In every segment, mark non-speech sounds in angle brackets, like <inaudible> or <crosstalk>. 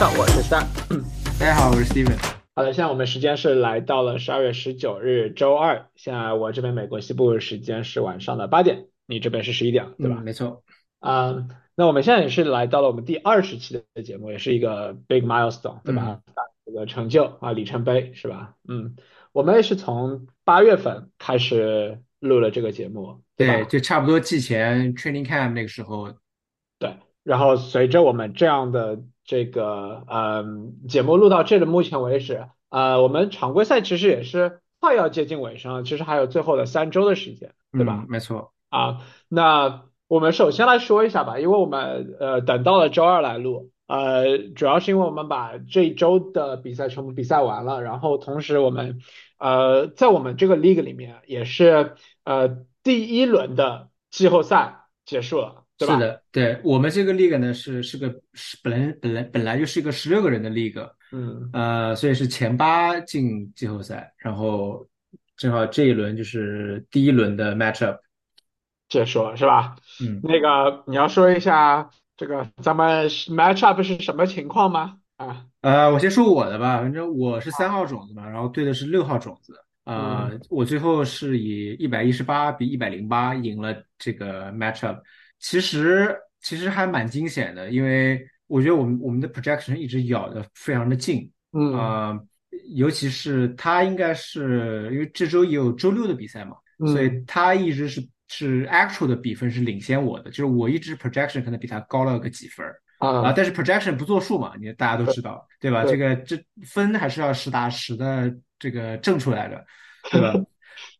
上，我是三。大家好，我是 Steven。好的，现在我们时间是来到了十二月十九日周二。现在我这边美国西部时间是晚上的八点，你这边是十一点，对吧？没错。啊，那我们现在也是来到了我们第二十期的节目，也是一个 big milestone，对吧？这个成就啊，里程碑是吧？嗯，我们也是从八月份开始录了这个节目，对吧？就差不多季前 training camp 那个时候。对，然后随着我们这样的这个嗯节目录到这的目前为止，呃，我们常规赛其实也是快要接近尾声了，其实还有最后的三周的时间，对吧？没错。啊，那我们首先来说一下吧，因为我们呃等到了周二来录，呃，主要是因为我们把这一周的比赛全部比赛完了，然后同时我们呃在我们这个 league 里面也是呃第一轮的季后赛结束了。是的，对我们这个 league 呢是是个是本来本来本来就是一个十六个人的 league，嗯呃，所以是前八进季后赛，然后正好这一轮就是第一轮的 matchup 解说，是吧？嗯，那个你要说一下这个咱们 matchup 是什么情况吗？啊，呃，我先说我的吧，反正我是三号种子嘛，然后对的是六号种子，呃，我最后是以一百一十八比一百零八赢了这个 matchup。其实其实还蛮惊险的，因为我觉得我们我们的 projection 一直咬的非常的近，嗯啊，尤其是他应该是因为这周也有周六的比赛嘛，所以他一直是是 actual 的比分是领先我的，就是我一直 projection 可能比他高了个几分啊，但是 projection 不作数嘛，你大家都知道对吧？这个这分还是要实打实的这个挣出来的，<laughs> 对吧？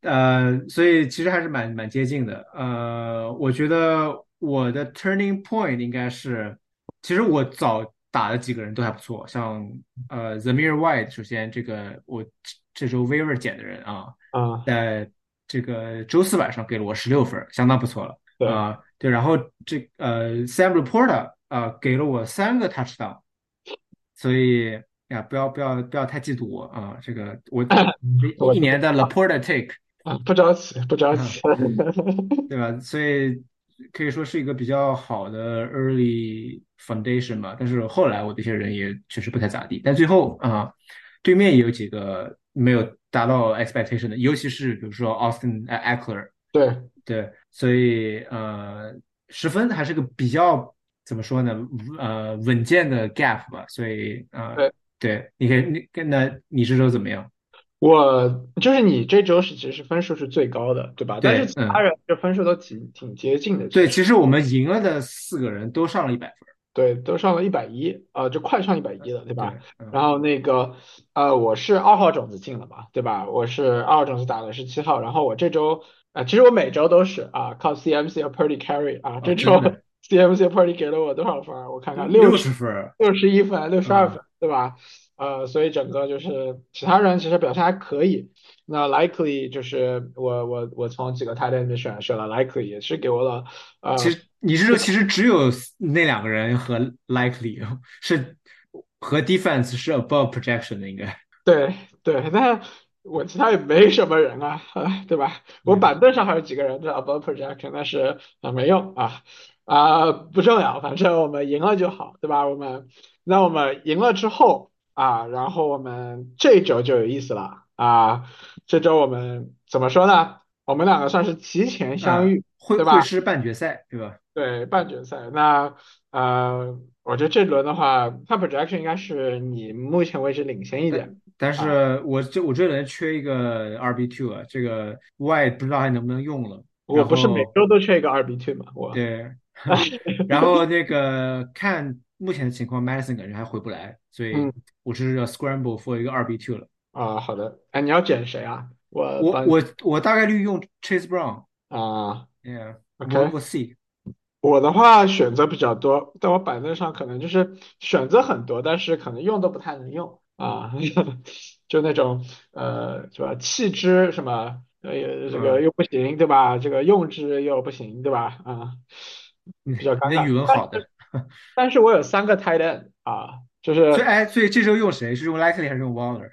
呃，所以其实还是蛮蛮接近的，呃，我觉得。我的 turning point 应该是，其实我早打的几个人都还不错，像呃 The Mirror White，首先这个我这周 waiver 捡的人啊，啊，在这个周四晚上给了我十六分，相当不错了，啊，对，然后这呃 Sam Reporter 啊给了我三个 touchdown，所以呀不要不要不要太嫉妒我啊，这个我 <laughs> 一年的 Reporter take 啊 <laughs> 不着急不着急，对吧？所以。可以说是一个比较好的 early foundation 吧，但是后来我这些人也确实不太咋地。但最后啊，对面也有几个没有达到 expectation 的，尤其是比如说 Austin Eckler，对对，所以呃，十分还是个比较怎么说呢？呃，稳健的 gap 吧。所以呃，对对，你可以你跟那你是说怎么样？我就是你这周是其实分数是最高的，对吧？但是其他人这分数都挺挺接近的。对，其实我们赢了的四个人都上了一百分。对，都上了一百一，啊，就快上一百一了，对吧？然后那个，呃，我是二号种子进了嘛，对吧？我是二号种子打的是七号，然后我这周，呃，其实我每周都是啊，靠 CMC 和 Purdy carry 啊，这周 CMC 和 Purdy 给了我多少分？我看看，六十分，六十一分，六十二分，对吧？呃，所以整个就是其他人其实表现还可以。那 Likely 就是我我我从几个 Tight End 选选了 Likely，也是给我了。呃，其实你是说其实只有那两个人和 Likely 是和 Defense 是 Above Projection 的应该。对对，但我其他也没什么人啊，<laughs> 对吧？我板凳上还有几个人是 Above Projection，但是啊没用啊啊不重要，反正我们赢了就好，对吧？我们那我们赢了之后。啊，然后我们这周就有意思了啊！这周我们怎么说呢？我们两个算是提前相遇，对吧？会师半决赛，对吧？对，半决赛。那呃，我觉得这轮的话，看 projection 应该是你目前为止领先一点。但是我这我这轮缺一个二 B two 啊，这个 Y 不知道还能不能用了。我不是每周都缺一个二 B two 吗？我对。<laughs> 然后那个看。目前的情况，Madison 感觉还回不来，所以我是要 scramble for 一个二 B two 了。啊，好的。哎，你要捡谁啊？我我我我大概率用 Chase Brown。啊，Yeah，OK。我 C。我的话选择比较多，但我板凳上可能就是选择很多，但是可能用都不太能用啊。<laughs> 就那种呃，是吧？弃之什么呃，这个又不行，对吧？这个用之又不行，对吧？啊，比较尴尬。语文好的。但是我有三个 tight end 啊，就是，所以哎，所以这时候用谁？是用 Likely 还是用 Waller？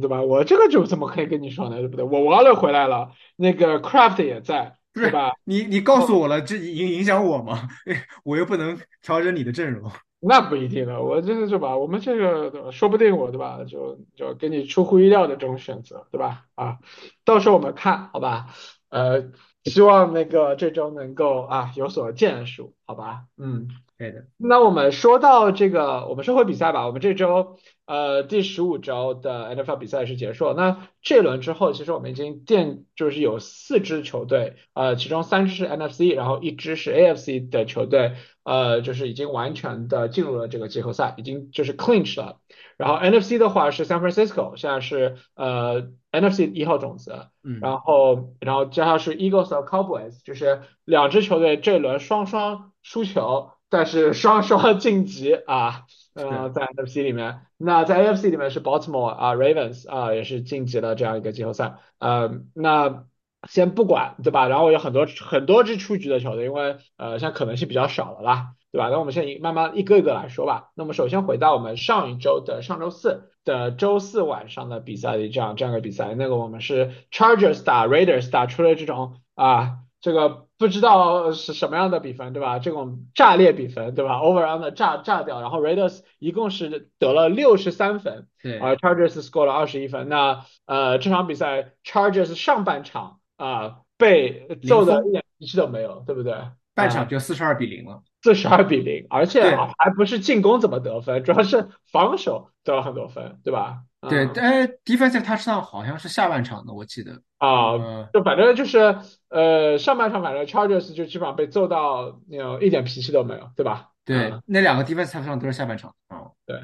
对吧？我这个就怎么可以跟你说呢？对不对？我 Waller 回来了，那个 Craft 也在，对吧？你你告诉我了，这影影响我吗？<laughs> 我又不能调整你的阵容。那不一定了，我真的是吧，我们这个，说不定我对吧，就就给你出乎意料的这种选择，对吧？啊，到时候我们看好吧，呃，希望那个这周能够啊有所建树，好吧？嗯。对的，那我们说到这个，我们说回比赛吧。我们这周呃第十五周的 NFL 比赛是结束了。那这轮之后，其实我们已经电就是有四支球队，呃，其中三支是 NFC，然后一支是 AFC 的球队，呃，就是已经完全的进入了这个季后赛，已经就是 clinch 了。然后 NFC 的话是 San Francisco，现在是呃 NFC 一号种子，嗯，然后然后接下来是 Eagles 和 Cowboys，就是两支球队这轮双双输球。但是双双晋级啊，呃，在 NFC 里面，那在 AFC 里面是 Baltimore 啊，Ravens 啊，也是晋级了这样一个季后赛。呃，那先不管对吧？然后有很多很多支出局的球队，因为呃，现在可能性比较少了啦，对吧？那我们现在慢慢一个一个来说吧。那么首先回到我们上一周的上周四的周四晚上的比赛的这样这样一个比赛，那个我们是 Chargers 打 Raiders 打出了这种啊。这个不知道是什么样的比分，对吧？这种炸裂比分，对吧？Over under 炸炸掉，然后 Raiders 一共是得了六十三分，对，而 Chargers score 了二十一分。那呃，这场比赛 Chargers 上半场啊被揍的一点脾气都没有，对不对？半场就四十二比零了，四十二比零，而且还不是进攻怎么得分，主要是防守得了很多分，对吧？对，哎，defensive touchdown 好像是下半场的，我记得啊，就反正就是呃，上半场反正 Chargers 就基本上被揍到那种一点脾气都没有，对吧？对，那两个 defensive touchdown 都是下半场啊。对，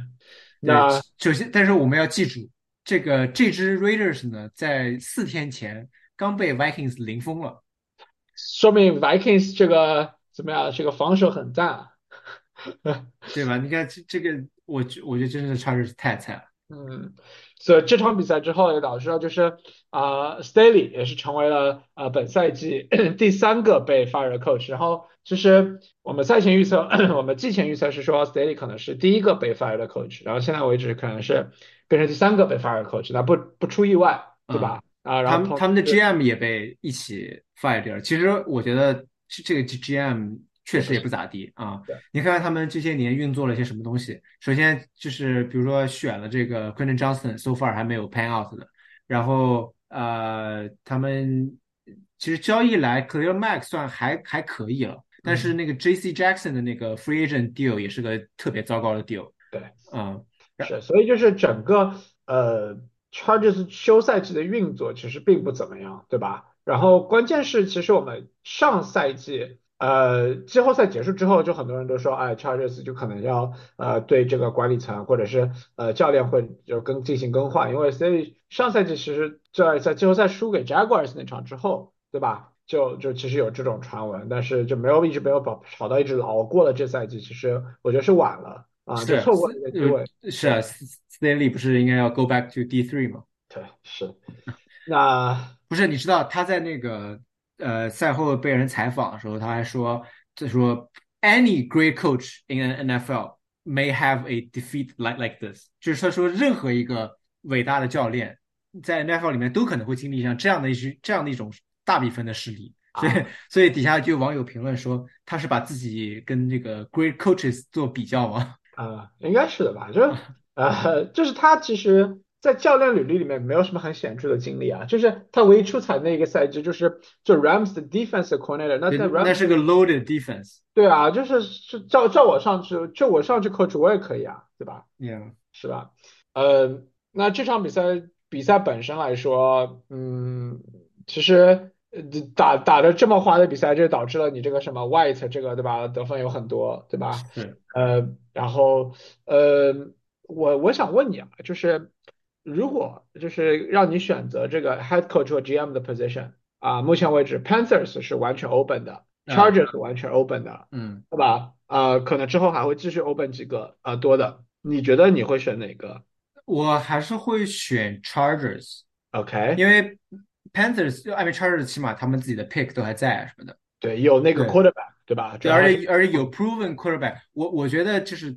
那首先，但是我们要记住，这个这支 Raiders 呢，在四天前刚被 Vikings 零封了，说明 Vikings 这个怎么样？这个防守很赞，<laughs> 对吧？你看这这个，我我觉得真的是 Chargers 太菜了。嗯，所以这场比赛之后也导致了，就是啊，Staley 也是成为了呃本赛季 <clears throat> 第三个被 fire 的 coach。然后其实我们赛前预测，<clears throat> 我们季前预测是说 Staley 可能是第一个被 fire 的 coach，然后现在为止可能是变成第三个被 fire 的 coach，那不不出意外，对吧？啊，然后他们的 GM 也被一起 fire 掉了。其实我觉得这个 GM。确实也不咋地啊！你看看他们这些年运作了一些什么东西。首先就是比如说选了这个 Quentin Johnston，so far 还没有 pan out 的。然后呃，他们其实交易来 Clear Max 算还还可以了，但是那个 J.C. Jackson 的那个 free agent deal 也是个特别糟糕的 deal。对，嗯，是，所以就是整个呃 Chargers 休赛季的运作其实并不怎么样，对吧？然后关键是其实我们上赛季。呃，季后赛结束之后，就很多人都说，哎，Chargers 就可能要呃对这个管理层或者是呃教练会就更进行更换，因为所以上赛季其实在在季后赛输给 Jaguars 那场之后，对吧？就就其实有这种传闻，但是就没有一直没有跑跑到一直熬过了这赛季，其实我觉得是晚了啊，就错过了个机会。是啊，Stanley 不是应该要 go back to D three 吗？对，是。那不是你知道他在那个。呃，赛后被人采访的时候，他还说：“他说，any great coach in an NFL may have a defeat like like this。”就是他说，任何一个伟大的教练在 NFL 里面都可能会经历像这样的一些这样的一种大比分的失利。所以，所以底下就有网友评论说，他是把自己跟这个 great coaches 做比较吗？啊，应该是的吧？就呃，就是他其实。在教练履历里面没有什么很显著的经历啊，就是他唯一出彩那一个赛季就是就 Rams 的 defense coordinator，那在 Rams 那是个 loaded defense。对啊，就是是叫叫我上去，就我上去 coach 我也可以啊，对吧？Yeah，是吧？呃，那这场比赛比赛本身来说，嗯，其实打打的这么花的比赛，就导致了你这个什么 White 这个对吧？得分有很多，对吧？是。呃，然后呃，我我想问你啊，就是。如果就是让你选择这个 head coach 和 GM 的 position 啊，目前为止 Panthers 是完全 open 的，Chargers 完全 open 的，嗯，对吧？呃，可能之后还会继续 open 几个呃多的，你觉得你会选哪个？我还是会选 Chargers，OK，因为 Panthers 因为 Chargers 起码他们自己的 pick 都还在什么的，对，有那个 quarterback，对吧？对，而且而且有 proven quarterback，我我觉得就是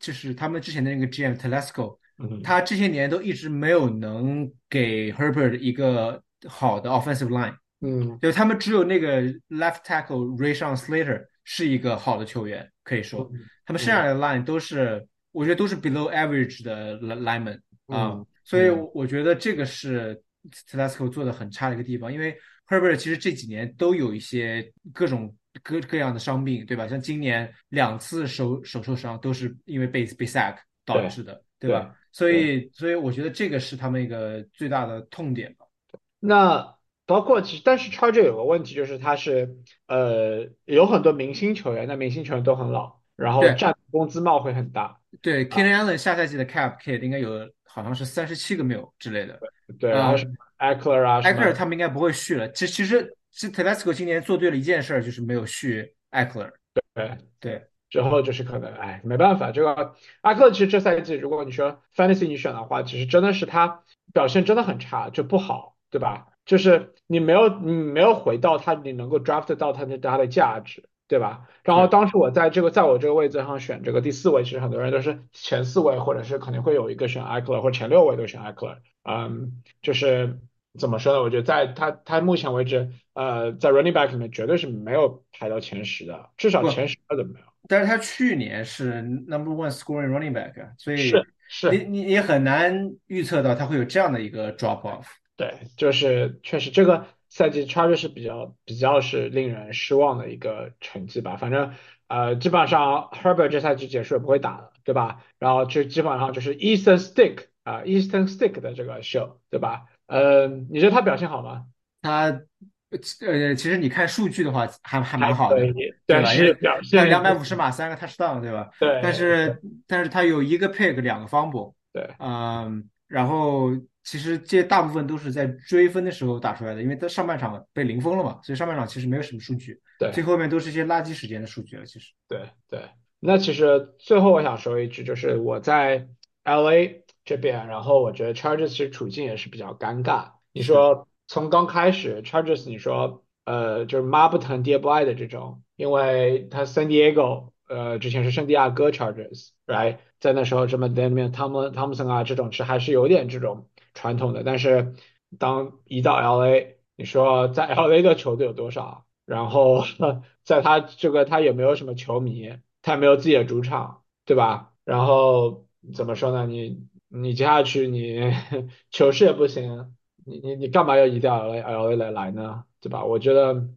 就是他们之前的那个 GM Telesco。他这些年都一直没有能给 Herbert 一个好的 offensive line，嗯，就他们只有那个 left tackle Ray Sean Slater 是一个好的球员，可以说嗯。他们剩下的 line 都是我觉得都是 below average 的 lineman 啊，嗯所以嗯。我觉得这个是 Telesco 做的很差的一个地方，因为 Herbert 其实这几年都有一些各种各各样的伤病，对吧？像今年两次手手受伤都是因为被被 sack 导致的，对吧？所以所以我觉得这个是他们一个最大的痛点吧。那包括其实，但是 Charger 有个问题就是他是呃有很多明星球员，那明星球员都很老，然后对占工资帽会很大，对 k e n Allen 下赛季的 cap kit 应该有好像是三十七个 mil 之类的，对，然啊后 Eckler 啊，，Eckler 他们应该不会续了。其其实，其实 Telesco 今年做对了一件事儿，就是没有续艾克尔。对对，之后就是可能，哎，没办法，这个阿克其实这赛季如果你说 Fantasy 你选的话，其实真的是他表现真的很差，就不好，对吧？就是你没有你没有回到他，你能够 draft 到他的他的价值，对吧？然后当时我在这个在我这个位置上选这个第四位，其实很多人都是前四位，或者是肯定会有一个选艾克尔，或者前六位都选艾克尔，嗯，就是怎么说呢？我觉得在他他目前为止，呃，在 running back 里面绝对是没有排到前十的，至少前十二都没有。但是他去年是 number one scoring running back，啊所以是是你你也很难预测到他会有这样的一个 drop off。对，就是确实这个赛季 Charger 是比较比较是令人失望的一个成绩吧。反正呃，基本上 Herbert 这赛季结束也不会打了，对吧？然后就基本上就是 Eastern Stick 啊、Eastern Stick 的这个 show，对吧？呃，你觉得他表现好吗？他呃，其实你看数据的话，还还蛮好的，对但吧？因为是两百五十码三个 touchdown，对吧？对但是但是他有一个 pick 两个 fumble，对嗯，然后其实这大部分都是在追分的时候打出来的，因为他上半场被零封了嘛，所以上半场其实没有什么数据，对最后面都是一些垃圾时间的数据了。其实，对对，那其实最后我想说一句，就是我在 LA 这边，然后我觉得 Chargers 其实处境也是比较尴尬。你说从刚开始 Chargers，你说呃就是妈不疼爹不爱的这种，因为他 San Diego 呃之前是圣地亚哥 Chargers，right，在那时候这么里面汤姆汤姆森啊这种是还是有点这种传统的，但是当一到 LA，你说在 <laughs> LA 的球队有多少？然后 <laughs> 在他这个他也没有什么球迷，他也没有自己的主场，对吧？然后怎么说呢？你你接下去你 <laughs> 球市也不行，你你你干嘛要移到 LA LA 来来呢？对吧？我觉得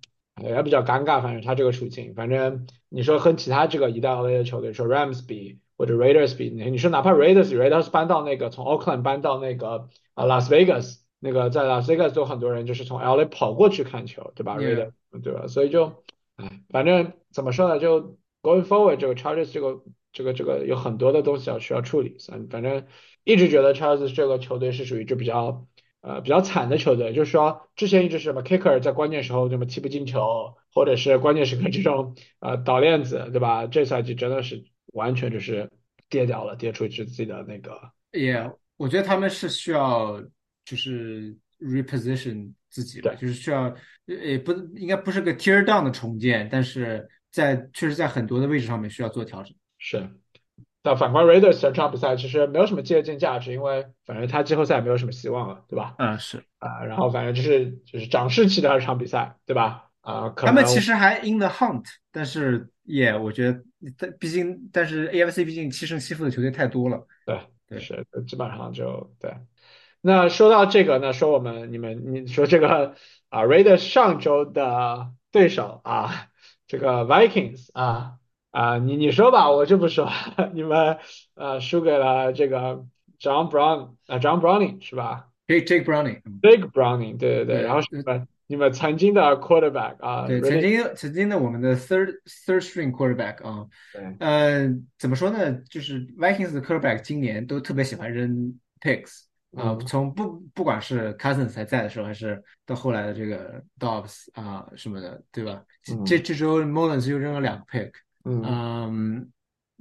也比较尴尬，反正他这个处境，反正你说和其他这个移到 LA 的球队，说 Rams 比或者 Raiders 比，你你说哪怕 Raiders Raiders 搬到那个从 Oakland 搬到那个啊 Las Vegas。那个在 Las Vegas 都很多人就是从 LA 跑过去看球，对吧 Raiders 对吧？所以就，哎，反正怎么说呢，就 going forward 这个 Chargers 这个这个这个有很多的东西要需要处理，反反正一直觉得 Chargers 这个球队是属于就比较呃比较惨的球队，就是说之前一直是什么 Kicker 在关键时候什么踢不进球，或者是关键时刻这种呃倒链子，对吧？这赛季真的是完全就是跌掉了，跌出去自己的那个。也我觉得他们是需要就是 reposition 自己的，就是需要也不应该不是个 tear down 的重建，但是在确实在很多的位置上面需要做调整。是，但反观 Raiders 这场比赛其实没有什么借鉴价值，因为反正他季后赛没有什么希望了，对吧？嗯，是。啊，然后反正就是就是涨士气的二场比赛，对吧？啊，可他们能其实还 in the hunt，但是也我觉得，但毕竟但是 AFC 毕竟七胜七负的球队太多了。对对是基本上就对。那说到这个呢，说我们你们你说这个啊，Raiders 上周的对手啊，这个 Vikings 啊啊，你你说吧，我就不说，你们呃输给了这个 John Brown 啊，John Browning 是吧？Jake Jake Browning，嗯 Big Browning，对对对，对然后是你们你们曾经的 quarterback 啊，对曾经曾经的我们的 third third string quarterback 啊，对呃，怎么说呢？就是 Vikings 的 quarterback 今年都特别喜欢扔 picks 啊，嗯从不不管是 Cousins 还在的时候，还是到后来的这个 Dobbs 啊什么的，对吧？嗯这这周 Mullins 又扔了两个 pick，嗯嗯，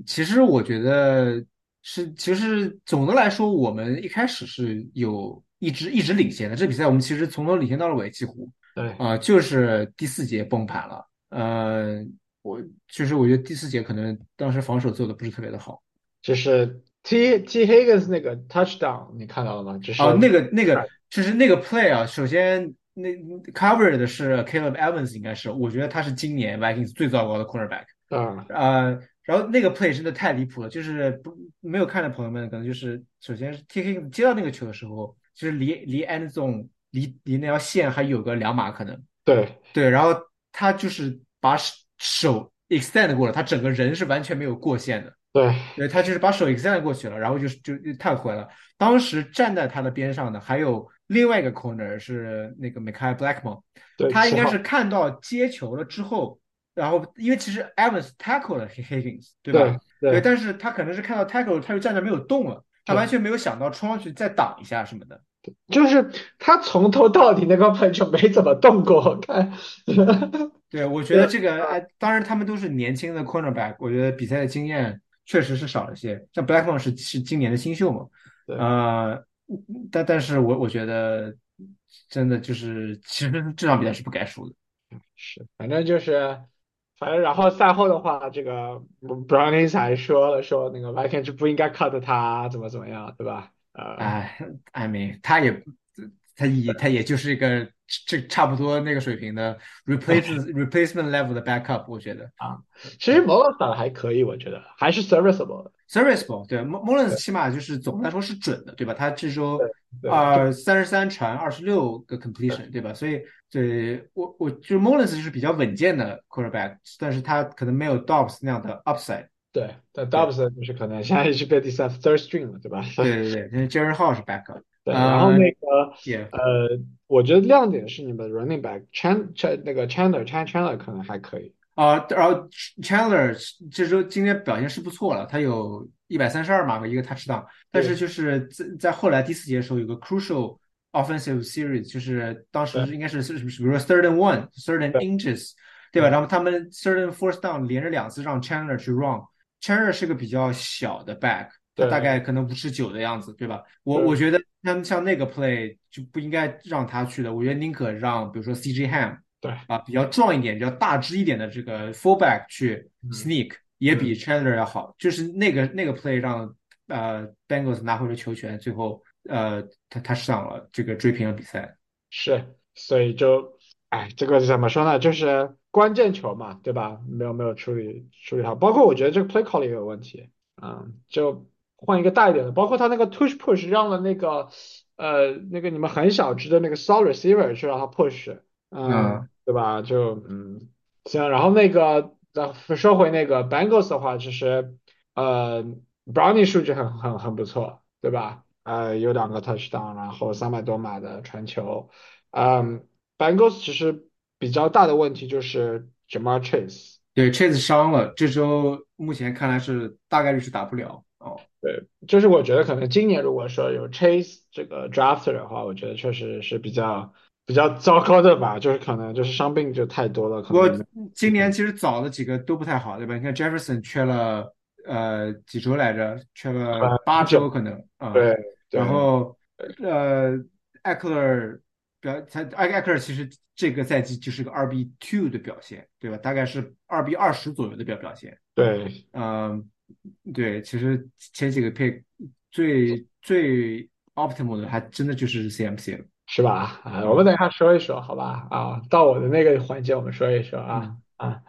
其实我觉得是，其实总的来说，我们一开始是有一直一直领先的。这比赛我们其实从头领先到了尾，几乎对啊、就是第四节崩盘了。呃，我其实我觉得第四节可能当时防守做的不是特别的好。就是 T T Higgins 那个 touchdown 你看到了吗？就是哦，那个那个就是那个 play 啊，首先那 cover 的是 Caleb Evans，应该是，我觉得他是今年 Vikings 最糟糕的 cornerback。嗯，呃，然后那个 play 真的太离谱了，就是不没有看的朋友们，可能就是首先是 T K 接到那个球的时候，就是离离 end zone 离离那条线还有个两码可能。对对，然后他就是把手 extend 过了，他整个人是完全没有过线的。对对，他就是把手 extend 过去了，然后就是就太回了。当时站在他的边上的还有另外一个 corner 是那个 Michael Blackmon，对，他应该是看到接球了之后，然后因为其实 Evans tackle 了 Higgins，对吧？对对，但是他可能是看到 tackle，他就站着没有动了，他完全没有想到冲上去再挡一下什么的。就是他从头到底那个 play 就没怎么动过，我看。<laughs> 对，我觉得这个，哎，当然他们都是年轻的 cornerback，我觉得比赛的经验确实是少了些。像 Blackmon 是是今年的新秀嘛，对呃，但但是我我觉得真的就是，其实这场比赛是不该输的。是，反正就是，反正然后赛后的话，这个 Brownies 还说了说那个 Vikings 不应该 cut 他，怎么怎么样，对吧？呃，哎，艾米他也他也他也就是一个这差不多那个水平的 replace replacement level 的 backup，我觉得啊，其实 Mullins 打的还可以，我觉得还是 serviceable 的。serviceable 对 Mullins 起码就是总的来说是准的，对吧？他这周对呃三十三传二十六个 completion，对吧？所以对我我就是 Mullins 就是比较稳健的 quarterback，但是他可能没有 Dobbs 那样的 upside。对，但 Dobbs 就是可能现在是被第三 third string 了，对吧？对对对，因为 Jerry Hall 是 backup。对，然后那个呃，我觉得亮点是你们 running back Chan Chan 那个 Chandler Chan Chandler 可能还可以。啊，然后 Chandler 这周今天表现是不错了，他有一百三十二码和一个 touchdown，但是就是在在后来第四节的时候有个 crucial offensive series，就是当时应该是是是比如说 third and one，third and inches，对吧？然后他们 third and fourth down 连着两次让 Chandler 去 run，Chandler 是个比较小的 back，大概可能五十九的样子，对吧？我我觉得像像那个 play 就不应该让他去的，我觉得宁可让比如说 CJ Ham。对啊，比较壮一点、比较大只一点的这个 fullback 去嗯 sneak，、也比 Chandler 要好。就是那个那个 play 让呃 Bengals 拿回了球权，最后呃他他上了这个追平了比赛。是，所以就，哎，这个怎么说呢？就是关键球嘛，对吧？没有没有处理处理好，包括我觉得这个 play call 也有问题，嗯，就换一个大一点的，包括他那个 push push 让了那个呃那个你们很小只的那个 slot receiver 去让他 push，嗯，嗯对吧？就嗯行，然后那个再说回那个 Bengals 的话，其实呃 Brownie 数据很很很不错，对吧？呃，有两个 touchdown，然后三百多码的传球。嗯，Bengals 其实比较大的问题就是 Jamar Chase，对，Chase 伤了，这周目前看来是大概率是打不了。哦，对，就是我觉得可能今年如果说有 Chase 这个 drafter 的话，我觉得确实是比较比较糟糕的吧，就是可能就是伤病就太多了，可不过能今年其实早的几个都不太好，对吧？你看 Jefferson 缺了呃几周来着，缺了八周可能啊。对对然后呃，艾克勒表他艾艾克勒其实这个赛季就是个二 B two 的表现，对吧？大概是二 B 二十左右的表表现。对嗯，对，其实前几个 pick 最最 optimal 的还真的就是 CMC 了。是吧？啊，我们等一下说一说，好吧？啊，到我的那个环节我们说一说啊啊，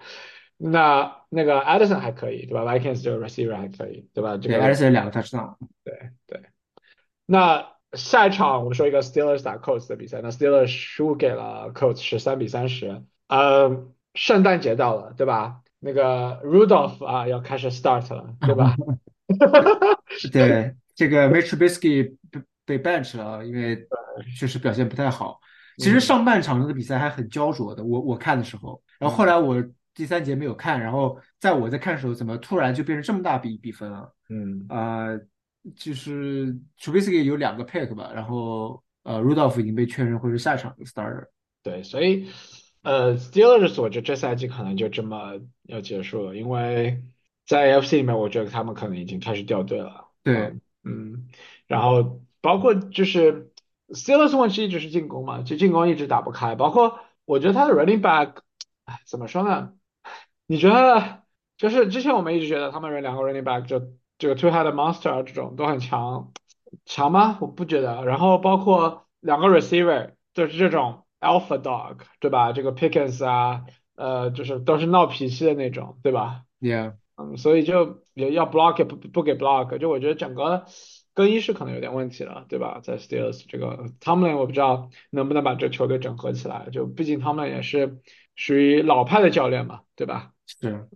那那个 Addison 还可以，对吧？Vikings 这个 receiver 还可以，对吧？这对，个艾森两个 touchdown。对对。那下一场我们说一个 Steelers 打 Colts 的比赛，那 Steelers 输给了 Colts 十三比三十。呃，圣诞节到了，对吧？那个 Rudolph 啊要开始 start 了，<laughs> 对吧？对，这个 <laughs> Mitch Trubisky 被被 bench 了，因为确实表现不太好。其实上半场那个比赛还很焦灼的，我我看的时候，然后后来我第三节没有看，然后在我在看的时候，怎么突然就变成这么大比比分了？嗯，呃，就是 Trubisky 有两个 pick 吧，然后呃 Rudolph 已经被确认会是下场的 starter。对，所以呃，Steelers 我觉得这赛季可能就这么要结束了，因为在 AFC 里面，我觉得他们可能已经开始掉队了。对，嗯，然后包括就是 Steelers 问题一直是进攻嘛，就进攻一直打不开，包括我觉得他的 running back，哎，怎么说呢？<laughs> 你觉得就是之前我们一直觉得他们两个 running back 就这个 two head monster 啊这种都很强，强吗？我不觉得。然后包括两个 receiver 就是这种 alpha dog，对吧？这个 Pickens 啊，呃，就是都是闹脾气的那种，对吧？，Yeah，嗯，所以就也要 block 也不不给 block，就我觉得整个更衣室可能有点问题了，对吧？在 Steelers 这个 Tomlin 我不知道能不能把这球队整合起来，就毕竟 Tomlin 也是属于老派的教练嘛，对吧？是，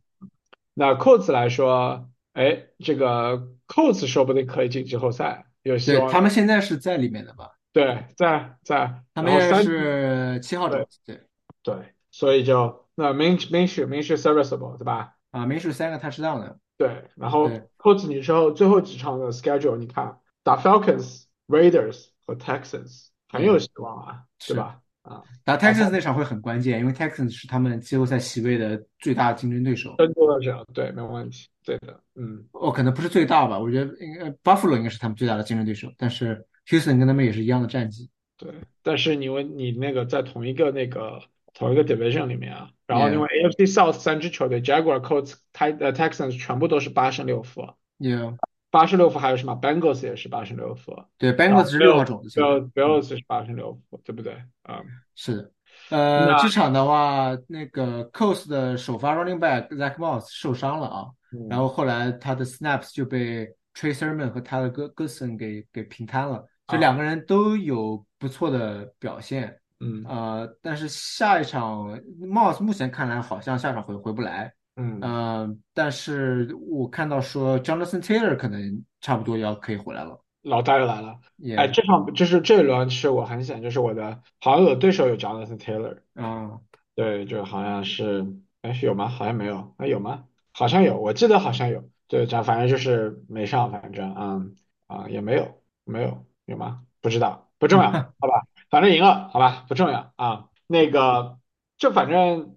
那 Colts 来说，哎，这个 Colts 说不定可以进季后赛，有希望。对他们现在是在里面的吧？对，在在，他们现在然后三是七号种子，对，对，所以就那 main 明是 serviceable 对吧？啊，没是三个 touchdown 的，对，然后对 Colts 你之后最后几场的 schedule 你看打 Falcons、Raiders 和 Texans 很有希望啊，对是吧？啊，打 Texans 那场会很关键，因为 Texans 是他们季后赛席位的最大竞争对手。更多的这样，对，没有问题，对的，嗯，哦，可能不是最大吧，我觉得应该 Buffalo 应该是他们最大的竞争对手，但是 Houston 跟他们也是一样的战绩。对。但是你问你那个在同一个那个同一个 division 里面啊，然后因为 AFC South 三支球队 Jaguar、Colts、泰呃 Texans 全部都是八胜六负，yeah，八胜六负还有什么 Bengals 也是八胜六负，对，Bengals 是六号种子球队。Bill Bills 是八胜六负，对不对？啊、是的，呃，那这场的话，那个 Colts 的首发 running back Zach Moss 受伤了啊，嗯然后后来他的 snaps 就被 Trey Sermon 和 Tyler Go- Goodson 给给平摊了，这啊。两个人都有不错的表现，嗯。呃，但是下一场 Moss 目前看来好像下场回回不来，嗯。呃，但是我看到说 Jonathan Taylor 可能差不多要可以回来了，老大又来了。哎，也这场就是这一轮是我很想，就是我的好像有对手有 Jonathan Taylor，嗯，对，就好像是，哎，有吗？好像没有，哎，有吗？好像有，我记得好像有，对，这反正就是没上，反正，嗯，啊，也没有，没有，有吗？不知道，不重要，好吧，反正赢了，好吧，不重要啊。那个，就反正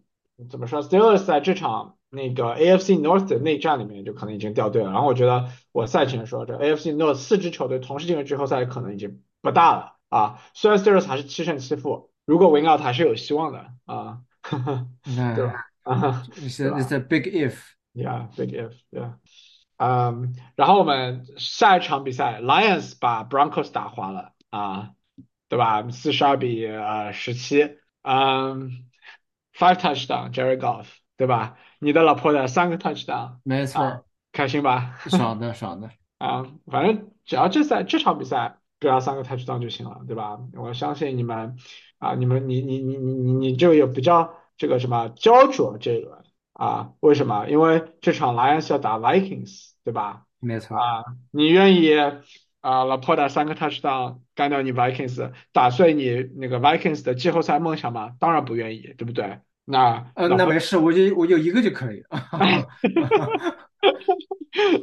怎么说，Steelers 在这场那个 AFC North 的内战里面就可能已经掉队了。然后我觉得我赛前说，这 AFC North 四支球队同时进入季后赛可能已经不大了啊。虽然 Steelers 还是七胜七负，如果 win out 还是有希望的啊，对吧？啊，<laughs> It's a, it's a big if。<laughs> Yeah, big if, yeah. 嗯，然后我们下一场比赛，Lions 把 Broncos 打花了啊，对吧？四十二比呃十七，嗯，five touchdown Jerry Golf，对吧？你的老婆的三个 touchdown，没错，开心吧？爽的爽的。啊，反正只要这赛这场比赛不要三个 touchdown 就行了，对吧？我相信你们啊，你们你你你你你你就有比较这个什么焦灼这一轮啊？为什么？因为这场 Lions 要打 Vikings，对吧？没错，啊，你愿意啊，，Laporta 三个 touchdown 干掉你 Vikings，打碎你那个 Vikings 的季后赛梦想吗？当然不愿意，对不对？那呃，那没事，我就我就一个就可以了。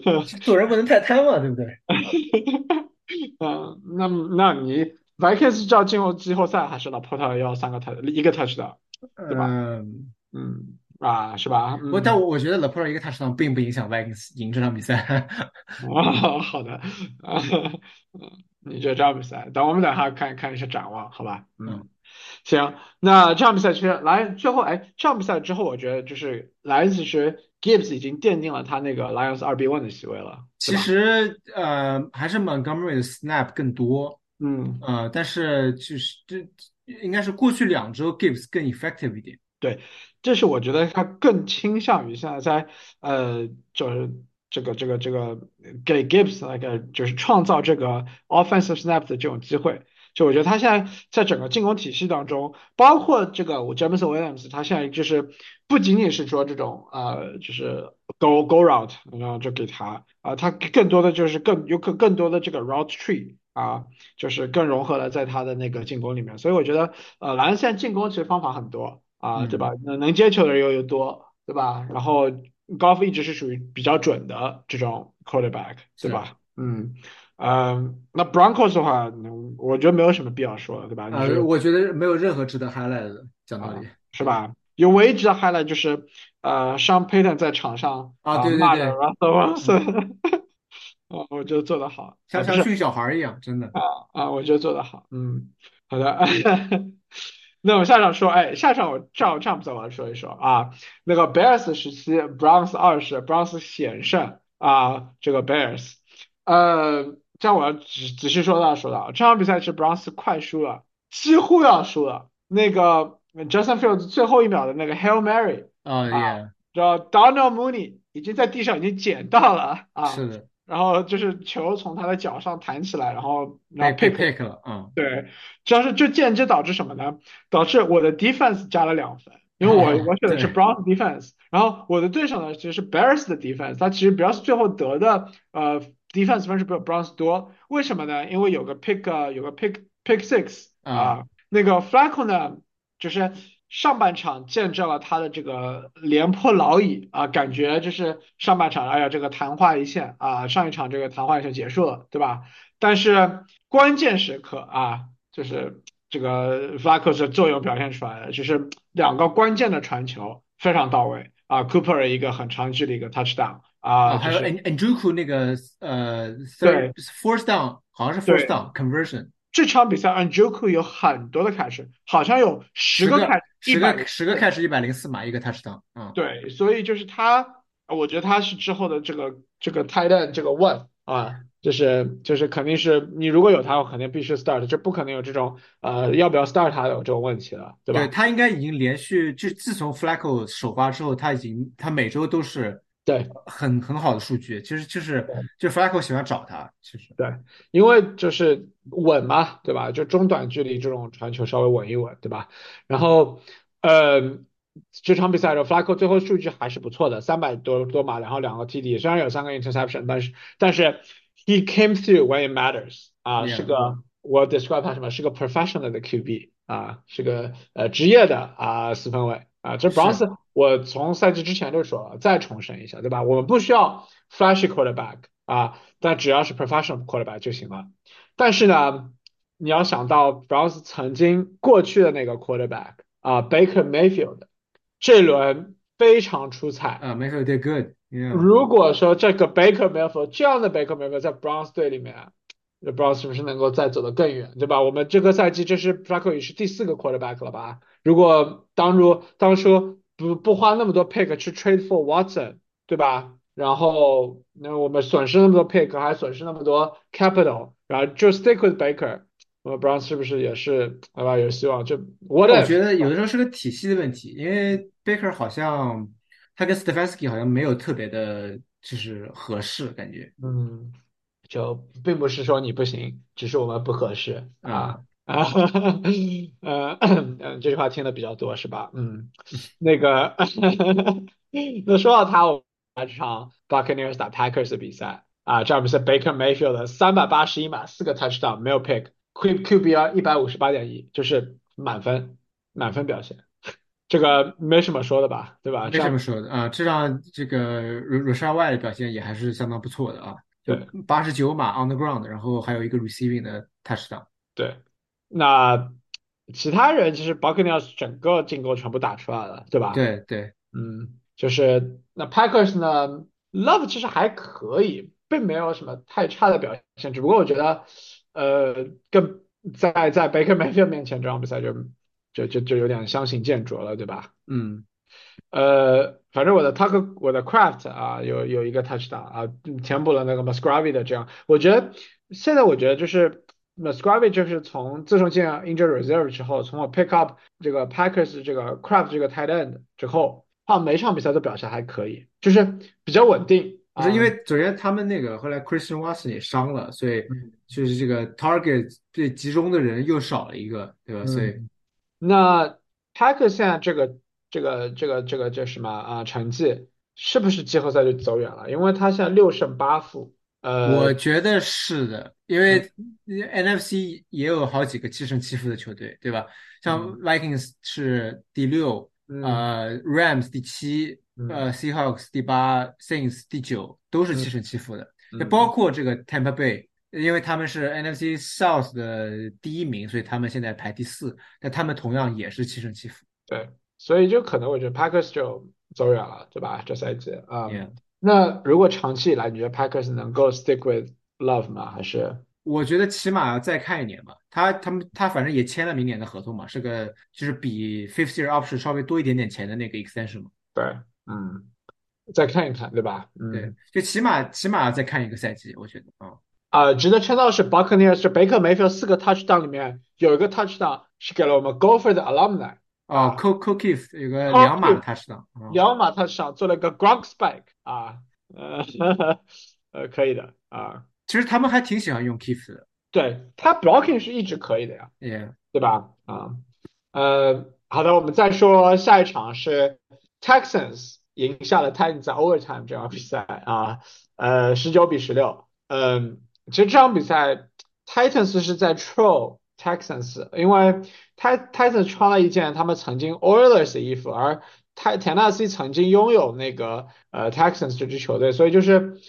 <laughs> 做人不能太贪嘛，对不对？<laughs> 嗯，那那你 Vikings 要进入季后赛，还是老破特要三个 touch 一个 touchdown，对吧？嗯，嗯啊，是吧？嗯我但我我觉得 Laporte 一个 touchdown 并不影响 Vikings 赢这场比赛。<laughs> 啊，好的，啊，嗯，你觉得这场比赛？等我们等下看看一下展望，好吧？嗯嗯，行，那这场比赛其实来最后，哎，这场比赛之后，我觉得就是莱恩其实 Gibbs 已经奠定了他那个 Lions 二 B one 的席位了，其？实呃，还是 Montgomery 的 snap 更多，嗯，呃，但是就是这应该是过去两周 Gibbs 更 effective 一点。对，这是我觉得他更倾向于现在在呃，就是这个这个这个给 Gibbs 那个就是创造这个 offensive snap 的这种机会。就我觉得他现在在整个进攻体系当中，包括这个我 James Williams，他现在就是不仅仅是说这种呃，就是 go go route，然后就给他啊、他更多的就是更有更更多的这个 route tree 啊，就是更融合了在他的那个进攻里面。所以我觉得呃，莱恩现在进攻其实方法很多。啊，对吧？能能接球的人又又多，对吧？然后高夫一直是属于比较准的这种 quarterback，对吧？嗯，呃，那 Broncos 的话，嗯我觉得没有什么必要说了，对吧？你呃，我觉得没有任何值得 highlight 的，讲道理。是吧？有唯一值得 highlight 就是呃，Sean Payton 在场上啊对对对 Russell Wilson，<laughs> 啊，我觉得做得好，像像训小孩儿一样，真的。啊，我觉得做得好，嗯，好的。<laughs> 那我下场说，哎，下场我照这样子我来说一说啊，那个 Bears 十七，Browns 二十，Browns 险胜啊，这个 Bears，呃，这样我要仔仔细说道说道，这场比赛是 Browns 快输了，几乎要输了。那个 Justin Fields 最后一秒的那个 Hail Mary 哦啊叫 Donald Mooney 已经在地上已经捡到了啊，是的，然后就是球从他的脚上弹起来，然后然后 pick pick 了，嗯，对，主要是就间接导致什么呢？导致我的 defense 加了两分，因为我哦，我选的是对，Browns defense，然后我的对手呢其实是 Bears 的 defense，他其实 Bears 最后得的呃 defense 分是比 Browns 多，为什么呢？因为有个 pick 呃有个 pick pick six 啊，啊，那个 Flacco 呢就是上半场见证了他的这个廉颇老矣啊，感觉就是上半场哎呀这个昙花一现啊，上一场这个昙花一现结束了，对吧？但是关键时刻啊，就是这个 Flacco 的作用表现出来了，就是两个关键的传球非常到位啊，Cooper 一个很长距离一个 touchdown 啊，啊，还有就是 N Njoku 那个呃 third 对。fourth down，好像是 fourth down conversion，这场比赛 Anjoku 有很多的 catch，好像有十个 catch 一十个十个 catch 一百零四码一个 touchdown，嗯，对，所以就是他，我觉得他是之后的这个这个 tight end 这个 one 啊，就是就是肯定是你如果有他，我肯定必须 start，这不可能有这种呃要不要 start 他的这种问题了，对对，吧？他应该已经连续就自从 Flacco 首发之后，他已经他每周都是对很很好的数据，其实就是就 Flacco 喜欢找他，其实对，因为就是稳嘛，对吧？就中短距离这种传球稍微稳一稳，对吧？然后呃，这场比赛的 Flacco 最后数据还是不错的，三百多多码，然后两个 TD，虽然有三个 interception，但是但是 he came through when it matters 啊，是个我 describe 他什么？是个 professional 的 QB 啊，是个呃职业的啊四分卫啊。这 Browns 是我从赛季之前就说了，再重申一下，对吧？我们不需要 flashy quarterback 啊，但只要是 professional quarterback 就行了。但是呢，你要想到 Browns 曾经过去的那个 quarterback 啊，Baker Mayfield。这轮非常出彩。啊，Mayfield did good，Yeah，如果说这个 Baker Mayfield 这样的 Baker Mayfield 在 Browns 队里面，那 Browns 是不是能够再走得更远，对吧？我们这个赛季这是 Flacco 也是第四个 quarterback 了吧？如果当初当初不不花那么多 pick 去 trade for Watson，对吧？然后那我们损失那么多 pick，还损失那么多 capital，然后就 stick with Baker，那么 Browns 是不是也是对吧？有希望？就我 if？觉得有的时候是个体系的问题，因为 Baker 好像他跟 Stefanski 好像没有特别的，就是合适感觉。嗯，就并不是说你不行，只是我们不合适啊嗯，啊，<laughs> 呃，嗯，这句话听的比较多是吧？嗯，<laughs> 那个，<laughs> 那说到他，我们这场 Buccaneers 打 Packers 的比赛啊，詹姆斯 Baker Mayfield 三百八十一码，四个 touchdown，没有 pick，Q QBR 一百五十八点一，就是满分，满分表现，这个没什么说的吧，对吧？没什么说的啊，这让这个 r a s h a d 的表现也还是相当不错的啊，就对。八十九码 on the ground，然后还有一个 receiving 的 touchdown。对，那其他人其实 Buccaneers 整个进攻全部打出来了，对吧？对对，嗯，就是那 Packers 呢，Love 其实还可以，并没有什么太差的表现，只不过我觉得，呃，跟在在 Baker Mayfield 面前这场比赛就就就就有点相形见绌了，对吧？嗯，呃，反正我的 Tucker 我的 Craft 啊，有有一个 touchdown 啊，填补了那个 Musgrave 的这样，我觉得现在我觉得就是 Musgrave 就是从自从进了 Injured Reserve 之后，从我 pick up 这个 Packers 这个 Craft 这个 tight end 之后，他每场比赛都表现还可以，就是比较稳定啊，不是因为首先他们那个后来 Christian Watson 也伤了，所以嗯。就是这个 target 最集中的人又少了一个，对吧？所以嗯，那 Packers 现在这个这个这个这个叫什么啊成绩是不是季后赛就走远了？因为他现在六胜八负，呃。我觉得是的，因为 NFC 也有好几个七胜七负的球队，对吧？像嗯 Vikings 是第六，嗯呃，Rams 第七，嗯呃，Seahawks 第八，Saints 第九，都是七嗯胜七负的。那包嗯括这个 Tampa Bay，因为他们是 NFC South 的第一名，所以他们现在排第四，但他们同样也是七胜七负。对，所以就可能我觉得 Packers 就走远了，对吧？这赛季啊那如果长期以来，你觉得 Packers 能够 stick with Love 吗？还是我觉得起码要再看一年吧。他他们他反正也签了明年的合同嘛，是个就是比 fifth year option 稍微多一点点钱的那个 extension 嘛。对，嗯，再看一看，对吧？对，嗯，就起码起码再看一个赛季，我觉得啊、啊、值得称道是 Buccaneers 是 Baker Mayfield 四个 touchdown 里面有一个 touchdown 是给了我们 Gopher 的 alumni 哦啊，Co Co Keith 有个两码的 Keith touchdown 啊，两码他上做了个 Gronk spike 啊，呃呃可以的啊，其实他们还挺喜欢用 Keith 的，对他 blocking 是一直可以的呀，也对吧？啊，呃，好的，我们再说下一场是 Texans 赢下了 Titans 在 overtime 这场比赛啊，呃，十九比十六。嗯，其实这场比赛 Titans 是在 troll Texans，因为 Tit Titans 穿了一件他们曾经 Oilers 的衣服，而泰田纳西曾经拥有那个呃 Texans 这支球队，所以就是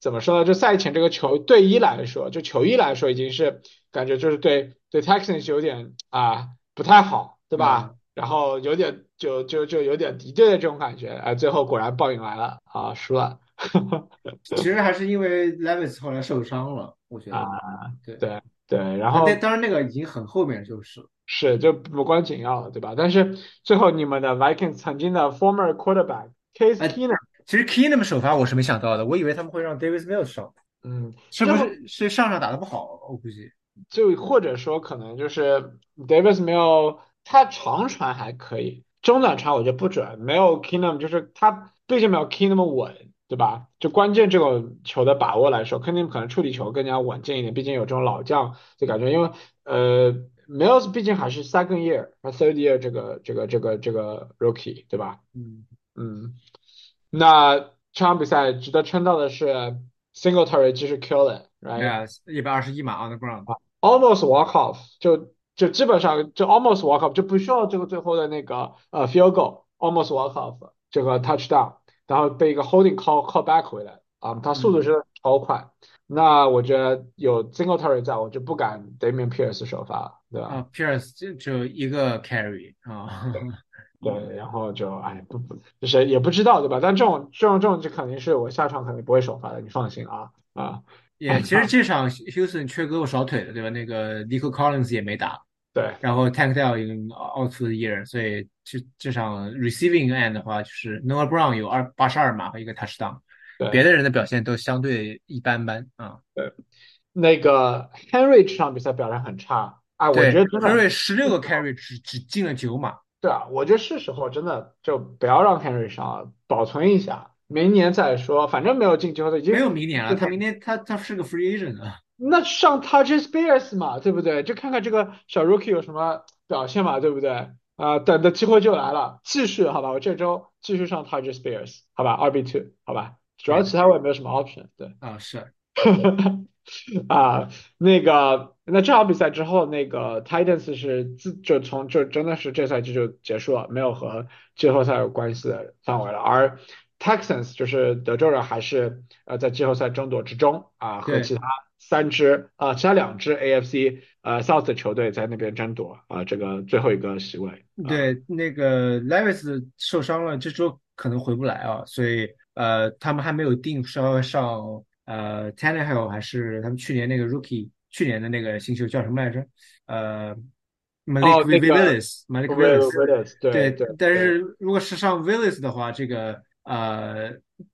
怎么说呢？就赛前这个球队医来说，就球衣来说，已经是感觉就是对对 Texans 有点啊不太好，对吧？嗯然后有点就就就有点敌对的这种感觉，哎，最后果然报应来了啊，输了。<laughs> 其实还是因为 Levis 后来受伤了，我觉啊得，对，对对，然后那当然那个已经很后面就是，是就无关紧要了，对吧？但是最后你们的 Vikings 曾经的 former quarterback Case 哎 Keenum，其实 Keenum 首发我是没想到的，我以为他们会让 Davis Mills 上，嗯，是不是是上上打的不好？我估计，就或者说可能就是 Davis 没有他长传还可以，中短传我觉得不准，没有 Keenum 就是他毕竟没有 Keenum 稳，对吧？就关键这种球的把握来说，Keenum 可能处理球更加稳健一点，毕竟有这种老将的感觉，因为呃 Mills 毕竟还是 second year 和 third year 这个这个这个这个 rookie，对吧？嗯，嗯，那这场比赛值得称道的是 Singletary 继续 kill it，right？一百二十一码 on the ground，almost walk off，就就基本上就 almost walk off，就不需要这个最后的那个呃 field goal，almost walk off 这个 touchdown，然后被一个 holding call call back 回来啊，他速度是超快。那我觉得有 Singletary 在，我就不敢 Damian Pierce 首发了，对吧？啊，Pierce 就就一个 carry 啊，对，然后就哎不不，就是也不知道对吧？但这种这种这种就肯定是我下场肯定不会首发的，你放心啊啊，也其实这场 Houston 缺胳膊少腿的，对吧？那个 Nico Collins 也没打，对然后 Tank Dell 已经 out for the year，所以这这场 receiving end 的话，就是 Noah Brown 有二八十二码和一个 touchdown，对别的人的表现都相对一般般啊。对那个 Henry 这场比赛表现很差啊，我觉得真的 Henry 十六个 carry 只只进了九码，对啊，我觉得是时候真的就不要让 Henry 上了，保存一下，明年再说，反正没有进季后赛，已经没有明年了，对他明年他他是个 free agent 啊。那上 Touch Spears 嘛，对不对？就看看这个小 Rookie 有什么表现嘛，对不对？啊、等的机会就来了，继续好吧，我这周继续上 Tiger Spears，好吧，二 B two，好吧，主要其他我也没有什么 option，对。啊，是 <laughs> 啊，那个，那这场比赛之后，那个 Titans 是自就从就真的是这赛季就结束了，没有和季后赛有关系的范围了。而 Texans 就是德州人还是呃在季后赛争夺之中啊，和其他三支啊、其他两支 AFC 呃 South 的球队在那边争夺啊这个最后一个席位。啊，对，那个 Levis 受伤了，这周可能回不来啊，所以呃，他们还没有定是要上呃 Tannehill 还是他们去年那个 Rookie 去年的那个新秀叫什么来着？呃，Malik 哦那个 Willis，Malik Will Willis。对对，对，但是如果是上 Willis 的话，这个呃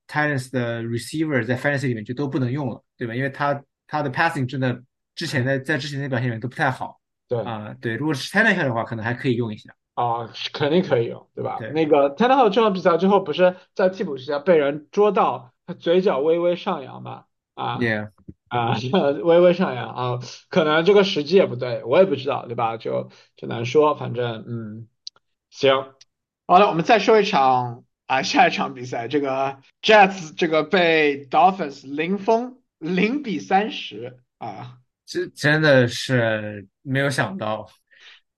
Titans 的 receiver 在 Fantasy 里面就都不能用了，对吧？因为他他的 passing 真的之前在在之前的表现里面都不太好对。啊、对，如果是 Tannehill 的话，可能还可以用一下。啊，是肯定可以用，对吧？对那个 t a n n e h i l 这场比赛之后不是在替补席下被人捉到，他嘴角微微上扬嘛？啊 Yeah，啊，<laughs> 微微上扬啊，可能这个时机也不对，我也不知道，对吧？就就难说，反正嗯，行，好了，我们再说一场啊，下一场比赛，这个 Jets 这个被 Dolphins 零封零比三十啊，这真的是没有想到。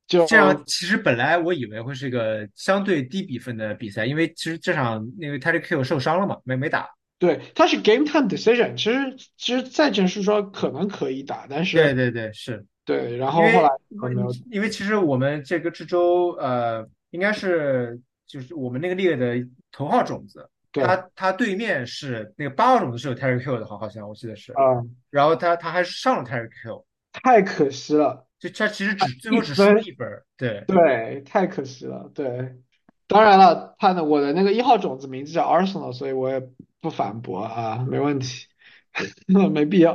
就这样其实本来我以为会是一个相对低比分的比赛，因为其实这场那个 Tyreek Hill 受伤了嘛，没没打。对，他是 game time decision，其实其实赛前是说可能可以打，但是对对对，是对，然后后来没有，因为其实我们这个这周呃，应该是就是我们那个列的头号种子，对，他他对面是那个八号种子是有 Tyreek Hill 的，好好像我记得是，啊、然后他他还是上了 Tyreek Hill，太可惜了，就他其实只最后只输一分了一分，对对，太可惜了，对。当然了，他的我的那个一号种子名字叫 Arsenal，所以我也不反驳啊，没问题，<laughs> 没必要。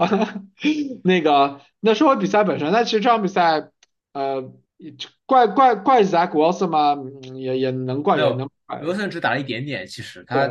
<laughs> 那个，那说回比赛本身，那其实这场比赛，呃，怪怪怪 Zach Wilson 吗？嗯也也能怪，也能怪。罗森只打了一点点，其实他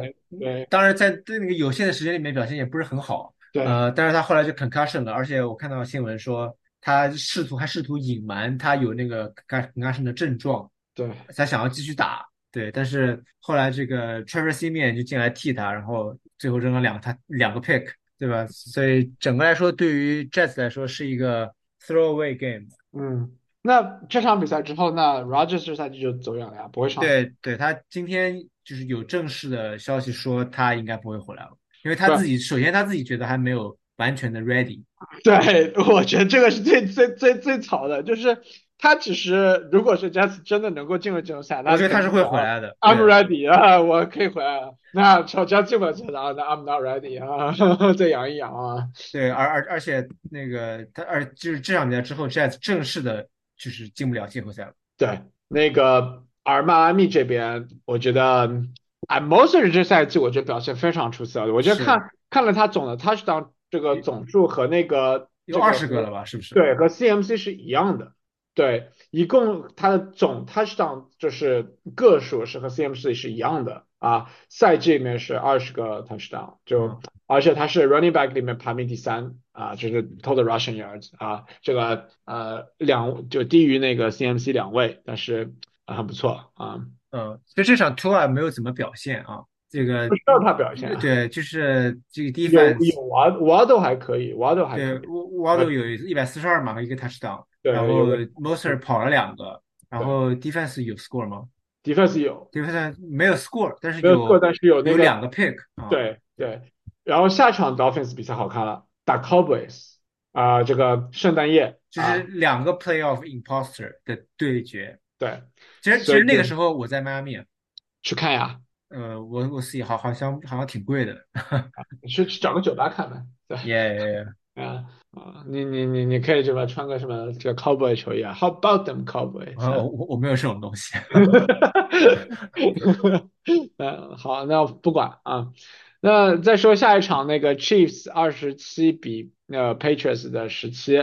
当然在在那个有限的时间里面表现也不是很好，对呃，但是他后来就 concussion 了，而且我看到新闻说他试图还试图隐瞒他有那个 concussion 的症状，对他想要继续打，对，但是后来这个 Trevor Siemian 就进来替他，然后最后扔了两他两个 pick，对吧？所以整个来说，对于 Jets 来说是一个 throwaway game。嗯，那这场比赛之后，那 Rogers 这赛季就走远了呀，不会上。对对，他今天就是有正式的消息说他应该不会回来了，因为他自己首先他自己觉得还没有完全的 ready。<laughs> 对，我觉得这个是最最最最草的，就是他只是如果是 Jets 真的能够进入季后赛，那我觉得他是会回来的。I'm ready 啊，我可以回来了。那吵架进不了啊，那 I'm not ready 啊，<laughs> 再养一养啊。对，而而而且那个他而就是这场比赛之后，Jets 正式的就是进不了季后赛了。对，那个而迈阿密这边，我觉得 a m o s e r 这赛季我觉得表现非常出色，我觉得看看了他总的 touchdown 这个总数和那个有二十个了吧？是不是？对，和 CMC 是一样的。对，一共他的总 touchdown 就是个数是和 CMC 是一样的啊，赛季里面是二十个 touchdown，就嗯。而且他是 running back 里面排名第三啊，就是 total rushing yards 啊，这个呃两就低于那个 CMC 两位，但是啊很不错啊，嗯，所以这场 Tua 没有怎么表现啊。这个不知道他表现啊，对，就是这个有 defense 有 Wad Waddle 还可以，Waddle 还可对以，，Waddle 有一百四十二码和一个 touchdown，对，然后 Moser 跑了两个，然后 defense 有 score 吗 defense 有？defense 没有 score，但是没有错，有但是有那个有两个 pick 啊。对对，然后下场 Dolphins 比赛好看了，打 Cowboys 啊、这个圣诞夜就是啊，两个 playoff imposter 的对决。对，其实其实那个时候我在迈阿密，去看呀，呃，我我自己好好像好像挺贵的，去去找个酒吧看呗，对，耶，啊啊，你你你你可以这么穿个什么这个 Cowboy 球衣啊，How about them Cowboys？我我我没有这种东西。<laughs> 嗯，好，那不管啊。那再说下一场那个 Chiefs 二十七比呃 Patriots 的十七，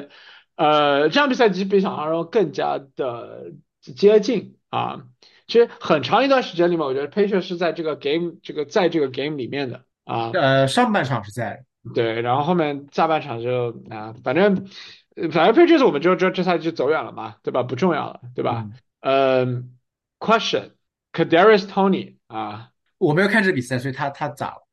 呃，这场比赛其实比想象中更加的接近啊。其实很长一段时间里面，我觉得 Patriots 是在这个 game 这个在这个 game 里面的啊。呃，上半场是在，对，然后后面下半场就啊，反正呃反正 Patriots 我们就知道这赛季走远了嘛，对吧？不重要了，对吧？嗯，question Kadarius Tony 啊。我没有看这比赛，所以他他咋了？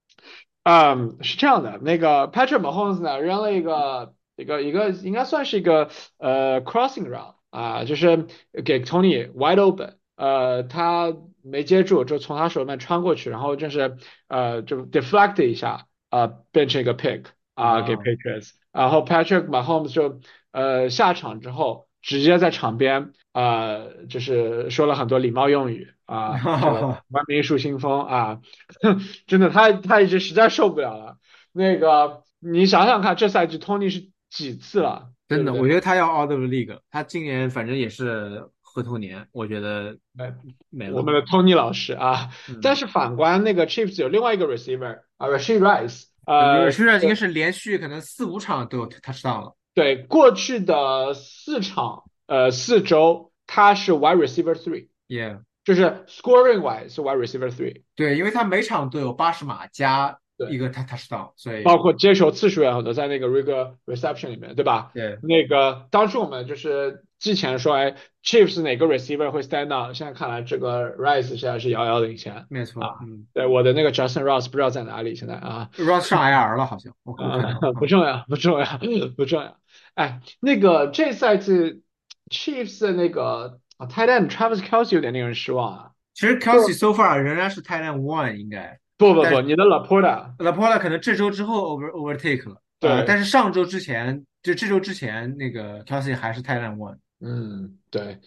嗯，是这样的，那个 Patrick Mahomes 呢扔了一个一个一个应该算是一个呃 crossing round 啊，就是给 Tony wide open，呃，他没接住，就从他手里面穿过去，然后就是呃就 deflect 一下啊，变成一个 pick 啊给啊 Patriots，然后 Patrick Mahomes 就呃下场之后直接在场边呃就是说了很多礼貌用语啊，这个 <laughs> 文明树新风啊。<laughs> 真的，他他已经实在受不了了。那个，你想想看，这赛季 Tony 是几次了？真的，对对我觉得他要 out of the league，他今年反正也是灰头年，我觉得哎没了。我们的 Tony 老师啊。嗯但是反观那个 Chiefs 有另外一个 receiver 啊，Rashid Rice，呃，虽然应该是连续可能四五场都有 touchdown 了。对，过去的四场呃四周他是 wide receiver three，Yeah，就是 scoring wise 是 wide receiver three，对，因为他每场都有八十码加对一个 touch touchdown，所以包括接球次数也很多，在那个 rigor reception 里面，对吧？对那个当初我们就是之前说，哎，Chiefs 哪个 receiver 会 stand out？现在看来，这个 Rice 现在是遥遥领先。没错，啊嗯对，我的那个 Justin Ross 不知道在哪里，现在啊，，Ross 上 IR 了好像，我我看啊，不重要，不重要，不重要。哎，那个这赛季 Chiefs 的那个啊 tight end Travis Kelsey 有点令人失望啊。其实 Kelsey so far 仍然是 tight end one 应该不不不，你的 Laporta，，Laporta 可能这周之后 over overtake 了，呃，对但是上周之前就这周之前那个 Kelsey 还是 end one。嗯，对，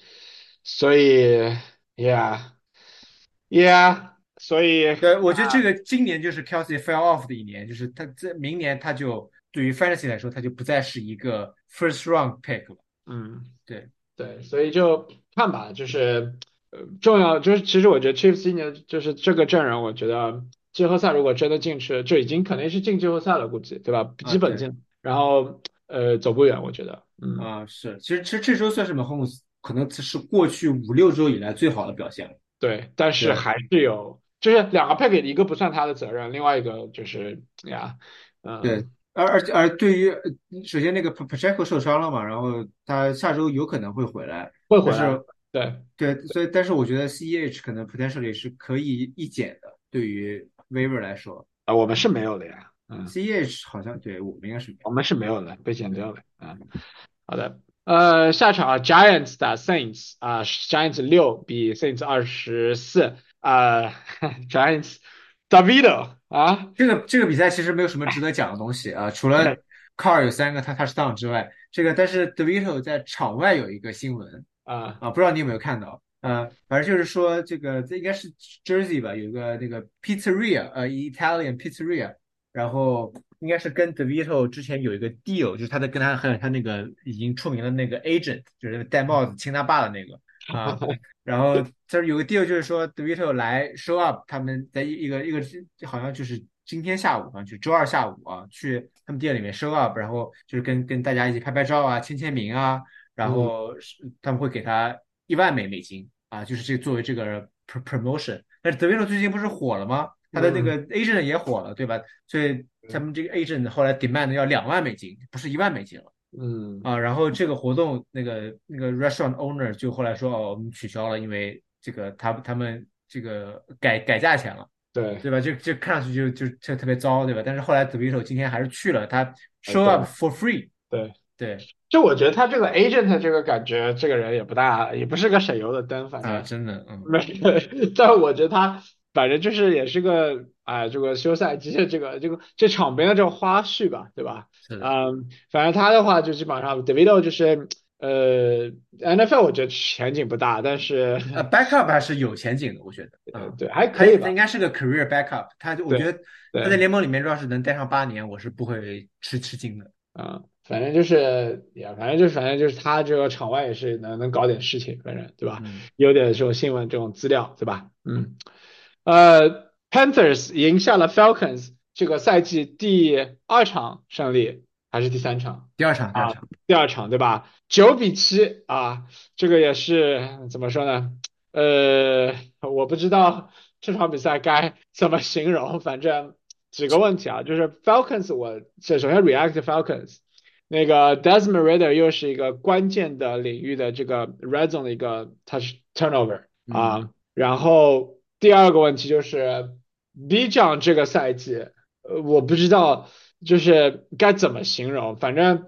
所以，yeah，yeah，所以对，我觉得这个今年就是 Kelsey fell off 的一年，就是他在明年他就对于 fantasy 来说，他就不再是一个 first round pick 了。嗯，对。对，所以就看吧，就是呃，重要就是其实我觉得 Chiefs 今年就是这个阵容，我觉得季后赛如果真的进去，就已经肯定是进季后赛了，估计对吧？基本进，然后呃走不远，我觉得，嗯，啊，是，其实其实这周算是 Mahomes 可能是过去五六周以来最好的表现了。对，但是还是有，就是两个 pick 一个不算他的责任，另外一个就是呀，嗯、对，而而而对于呃首先那个 Pacheco 受伤了嘛，然后他下周有可能会回来，会回来，对，对，所以但是我觉得 CEH 可能 potentially 是可以一减的，对于 waiver 来说啊、我们是没有的呀，嗯。，CEH 好像对我们应该是没有。我们是没有的，被剪掉了。啊，好的。呃，下场啊，Giants 打 Saints 啊，Giants 六比 Saints 二十四啊，Giants Davido 啊，<laughs> 这个这个比赛其实没有什么值得讲的东西啊，除了 Carr 有三个他 touchdown 之外，这个但是 Davido 在场外有一个新闻啊啊，不知道你有没有看到？呃，反正就是说这个这应该是 Jersey 吧，有一个那个 pizzeria，呃，Italian pizzeria，然后应该是跟 DeVito 之前有一个 deal，就是他在跟他还有他那个已经出名的那个 agent，就是戴帽子亲他爸的那个 <laughs> 啊，然后这儿有个 deal，就是说 DeVito 来 show up，他们在一一个一个好像就是今天下午啊，就周二下午啊，去他们店里面 show up，然后就是跟跟大家一起拍拍照啊，签签名啊，然后是他们会给他一万美美金啊，就是这作为这个 pr- promotion。但是 DeVito 最近不是火了吗？他的那个 agent 也火了，对吧？所以他们这个 agent 后来 demand 要两万美金，不是一万美金了。嗯啊，然后这个活动那个那个 restaurant owner 就后来说哦，我们取消了，因为这个他他们这个改改价钱了，对对吧？就就看上去就就就特别糟，对吧？但是后来 DeVito 今天还是去了，他 show up for free，对，对。就我觉得他这个 agent 这个感觉，这个人也不大，也不是个省油的灯，反啊，正真的，嗯，没，但我觉得他反正就是也是个哎，这个休赛期的这个这个这场边的这种花絮吧，对吧？嗯，反正他的话就基本上 Davido 就是呃 NFL 我觉得前景不大，但是呃，backup 还是有前景的，我觉得，嗯，对还他可以吧他应，该是个 career backup，他就我对觉得他在对，联盟里面要是能待上八年，我是不会吃吃惊的，嗯，反正就是也反正就是反正就是他这个场外也是能能搞点事情，反正对吧？嗯，有点这种新闻这种资料，对吧？嗯，呃，Panthers 赢下了 Falcons，这个赛季第二场胜利还是第三场？第二场，第二啊，场，第二场对吧？九比七啊，这个也是怎么说呢？呃，我不知道这场比赛该怎么形容，反正几个问题啊，就是 Falcons，我这首先 react Falcons，那个 Desmond Ridder 又是一个关键的领域的这个 red zone 的一个 touch turnover 嗯，啊，然后第二个问题就是 B 奖这个赛季，呃，我不知道就是该怎么形容，反正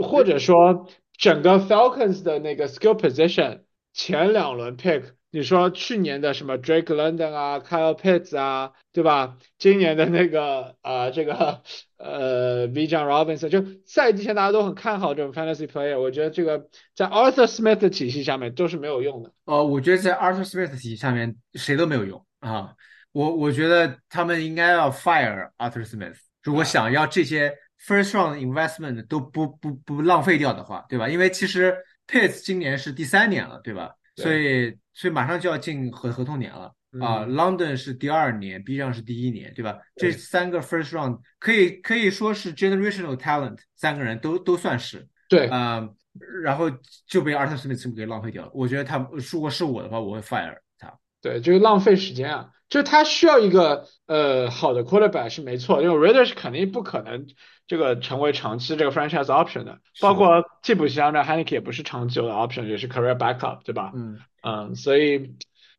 或者说整个 Falcons 的那个 skill position 前两轮 pick，你说去年的什么 Drake London 啊，Kyle Pitts 啊，对吧？今年的那个呃这个呃 John Robinson，就赛季前大家都很看好这种 fantasy player，我觉得这个在 Arthur Smith 的体系下面都是没有用的。呃，我觉得在 Arthur Smith 体系下面谁都没有用啊。我我觉得他们应该要 fire Arthur Smith，如果啊想要这些 first round investment 都不不不浪费掉的话，对吧？因为其实 Pitts 今年是第三年了，对吧？所以所以马上就要进合合同年了啊。嗯 London 是第二年，B 站是第一年，对吧？这三个 first round 可以可以说是 generational talent，三个人都都算是。对，啊、然后就被 Arthur Smith 给浪费掉了。我觉得他如果是我的话，我会 fire 他。对，就是浪费时间啊！就是他需要一个呃好的 quarterback 是没错，因为 Raiders 肯定不可能这个成为长期这个 franchise option 的，包括替补席上的 Haneke 也不是长久的 option，也是 career backup，对吧？嗯，嗯，所以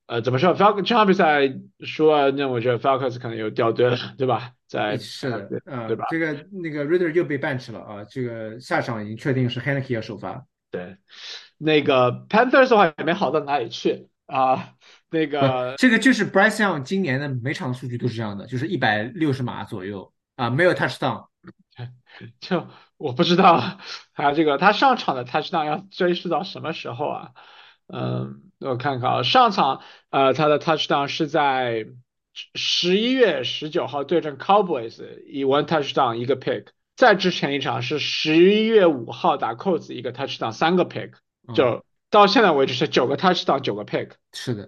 呃怎么说，Falcon 这场比赛输了，那我觉得 Falcons 可能又掉队了，对吧？在是的，对呃，对吧？这个那个 raider 又被 bench 了啊，这个下场已经确定是 Haneke 要首发。对，那个 Panthers 的话也没好到哪里去啊，那，个这个就是 Bryce Young 今年的每场数据都是这样的，就是一百六十码左右啊，没有 touchdown。<laughs> 就我不知道 <laughs> 他这个他上场的 touchdown 要追溯到什么时候啊？嗯，我看看啊，上场呃他的 touchdown 是在十一月十九号对阵 Cowboys，以 one touchdown 一个 pick，再之前一场是十一月五号打 Colts 一个 touchdown 三个 pick，嗯，就到现在为止是九个 touchdown 九个 pick。是的，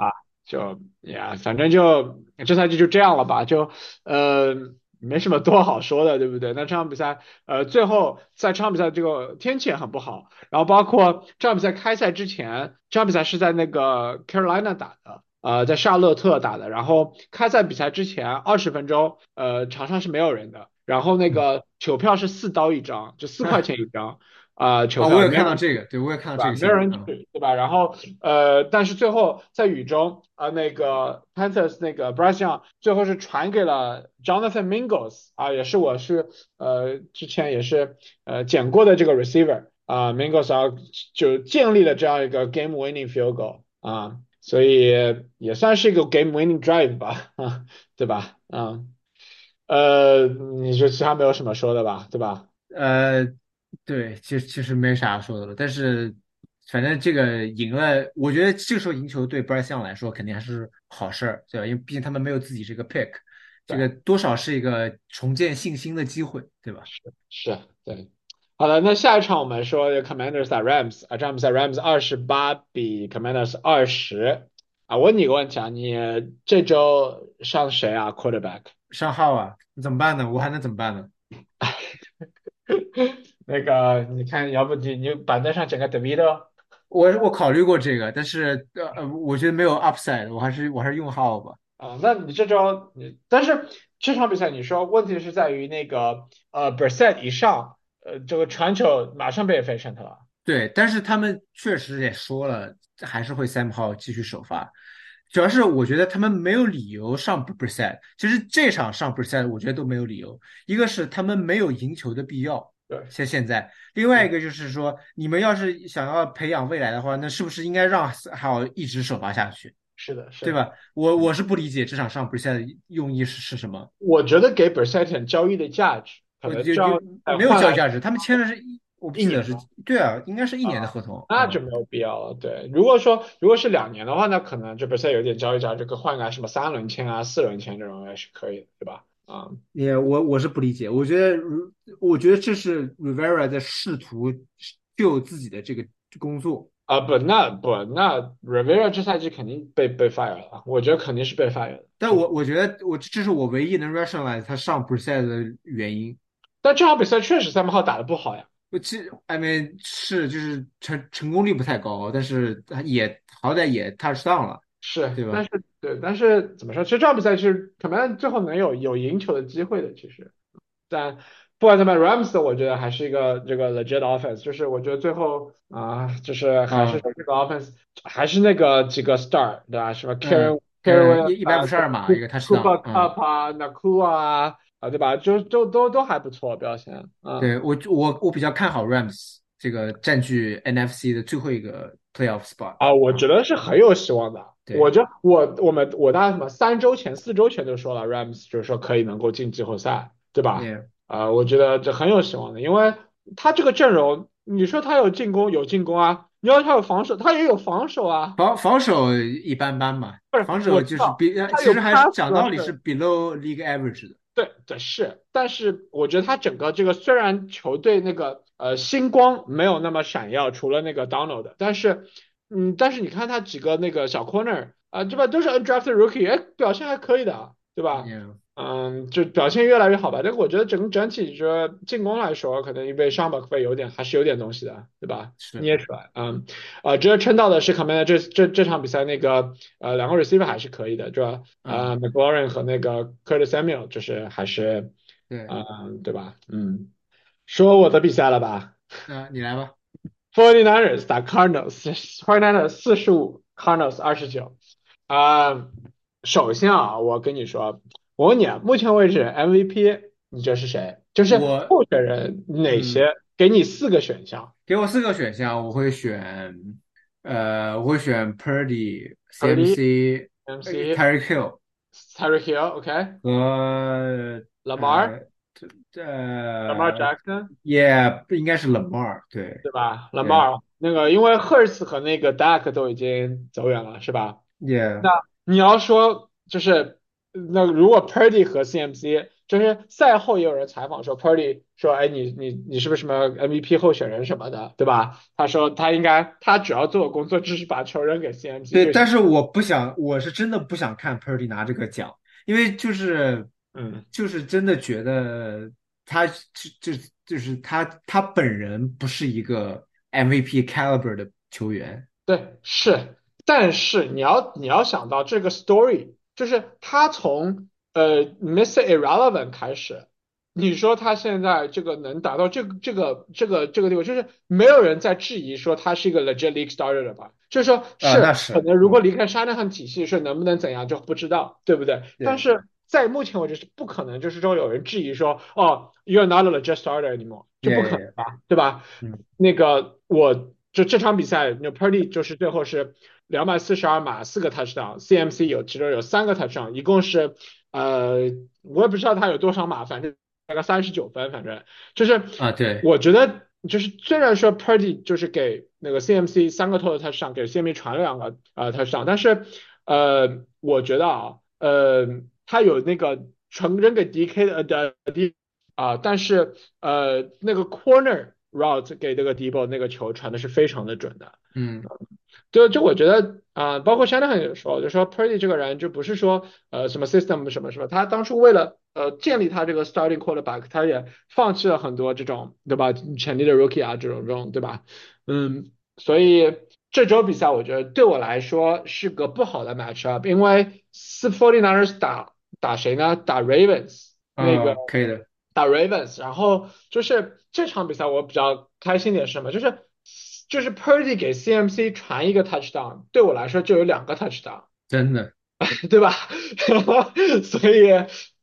就呀，反正就这赛季就这样了吧，就呃没什么多好说的，对不对？那这场比赛，呃，最后在这场比赛这个天气也很不好，然后包括这场比赛开赛之前，这场比赛是在那个 Carolina 打的，呃，在夏洛特打的，然后开赛比赛之前二十分钟，呃，场上是没有人的，然后那个球票是四刀一张，就四块钱一张。啊，球啊，我也看到这个，对我也看到这个，没有人去，对吧？然后呃，但是最后在雨中啊，那个 Panthers 那个 Bryce Young 最后是传给了 Jonathan Mingles 啊，也是我是呃之前也是呃捡过的这个 receiver 啊，Mingles 啊就建立了这样一个 game winning field goal 啊，所以也算是一个 game winning drive 吧，啊，<laughs> 对吧？啊，呃，你就其他没有什么说的吧，对吧？呃。对，其实其实没啥说的了，但是反正这个赢了，我觉得这个时候赢球对 Young 来说肯定还是好事儿，对吧？因为毕竟他们没有自己这个 pick，这个多少是一个重建信心的机会，对吧？是是，对。好的，那下一场我们说 Commanders 打 Rams 啊，这场比赛 Rams 二十八比 Commanders 二十啊。问你个问题啊，你这周上谁啊？Quarterback 上号啊？你怎么办呢？我还能怎么办呢？<laughs> 那个，你看，要不你你板凳上整个 David，我我考虑过这个，但是呃呃，我觉得没有 upside，我还是我还是用号吧。啊，那你这招你，但是这场比赛你说问题是在于那个呃 b e r s e t 以上，呃这个传球马上被 efficient 了。对，但是他们确实也说了，还是会 Sam 号继续首发。主要是我觉得他们没有理由上 b e r s e t 其实这场上 b e r s e t 我觉得都没有理由。一个是他们没有赢球的必要。对，像现在，另外一个就是说，你们要是想要培养未来的话，那是不是应该让好一直首发下去？是的，是，对吧？我我是不理解这场上 b e r s e t 用意是是什么？我觉得给 b e r s e t 交易的价值，可能交没有交易价值，他们签的是一，我记得是，对啊，应该是一年的合同，那就没有必要了。对，如果说如果是两年的话，那可能就 b e r s e t 有点交易价值，可换个什么三轮签啊、四轮签这种也是可以的，对吧？啊，也我我是不理解，我觉得，我觉得这是 Rivera 在试图救自己的这个工作啊，不，那不，那 Rivera 这赛季肯定被被 fire 了，我觉得肯定是被 fire 的。但我我觉得我这是我唯一能 rationalize 他上比赛的原因。但这场比赛确实三号打的不好呀。我其实 I mean 是就是成成功率不太高，但是也好歹也 touch down 了。是，对吧？但是对，但是怎么说？其实这场比赛是可能最后能有有赢球的机会的。其实，但不管怎么，Rams 我觉得还是一个这个 legit offense，就是我觉得最后啊，就是还是这个 offense，还是那个几个 star，对吧？什么 Karen Karen 一百五十二码一个他 Cooper Cup 啊，Naku 啊，啊对吧？就就都都还不错表现。对我我我比较看好 Rams 这个占据 NFC 的最后一个 playoff spot 啊，我觉得是很有希望的。我觉我我们我大概什么三周前四周前就说了，Rams 就是说可以能够进季后赛，对吧？啊，我觉得这很有希望的，因为他这个阵容，你说他有进攻有进攻啊，你要他有防守，他也有防守啊。防防守一般般吧，不是防守就是比其实还是讲道理是 below league average 的。对对是，但是我觉得他整个这个虽然球队那个呃星光没有那么闪耀，除了那个 Donald，但是。嗯，但是你看他几个那个小 corner 啊，对吧？都是 undrafted rookie，哎，表现还可以的，对吧？嗯，就表现越来越好吧。但是我觉得整整体说进攻来说，可能因为上巴克费有点还是有点东西的，对吧？捏出来，嗯，啊，值得称道的是 Commander 这这这场比赛那个呃两个 receiver 还是可以的，对吧？啊，McLaurin 和那个 Curtis Samuel 就是还是，对，嗯，对吧？嗯，说我的比赛了吧？嗯，你来吧。Forty Niners 打 Cardinals，Forty Niners 四十五，Cardinals 二十九。啊，首先啊，我跟你说，我问你啊，目前为止 MVP 你觉得是谁？就是候选人哪些？给你四个选项。给我四个选项，我会选，呃，我会选 Purdy、CMC、MC、Terry Hill、Terry Hill，OK。和 Lamar。呃，Lamar Jackson，也应该是 Lamar，对对吧？Lamar 那个，因为 Hurts 和那个 Dak 都已经走远了，是吧？Yeah。那你要说就是，那如果 Purdy 和 CMC，就是赛后也有人采访说，Purdy 说，哎，你你你是不是什么 MVP 候选人什么的，对吧？他说他应该，他主要做的工作就是把球扔给 CMC。对，但是我不想，我是真的不想看 Purdy 拿这个奖，因为就是。嗯，就是真的觉得他就就就是他他本人不是一个 MVP caliber 的球员。对，是，但是你要你要想到这个 story，就是他从呃 Mr. Irrelevant 开始，你说他现在这个能达到这个这个这个这个地步，就是没有人在质疑说他是一个 legit league starter 了吧？就是说是，可能如果嗯，离开沙特汉体系是能不能怎样就不知道，对不对？但是在目前为止是不可能，就是说有人质疑说，哦，you're not a legit starter anymore，就不可能，yeah，吧，对吧？嗯。那个我就这场比赛，那 Purdy 就是最后是两百四十二码四个 touchdown，CMC 有其中有三个 touchdown，一共是呃我也不知道他有多少码，反正大概三十九分，反正就是啊，对，我觉得就是虽然说 Purdy 就是给那个 CMC 三个 total touchdown，给 CMC 传了两个呃 touchdown，但是呃我觉得啊呃他有那个传扔给 DK 的的 D 啊，但是呃那个 corner route 给这个 Debo 那个球传的是非常的准的。嗯就就我觉得啊、包括 Shanahan 也说，就说 Purdy 这个人就不是说呃什么 system 什么什么，他当初为了呃建立他这个 starting quarterback，他也放弃了很多这种对吧潜力的 rookie 啊这种这种对吧？嗯，所以这周比赛我觉得对我来说是个不好的 matchup，因为是 49ers 打打谁呢？打 Ravens 那个啊，可以的，打 Ravens，然后就是这场比赛我比较开心点是什么？就是就是 Purdy 给 CMC 传一个 touchdown，对我来说就有两个 touchdown，真的，<laughs> 对吧？<laughs> 所以，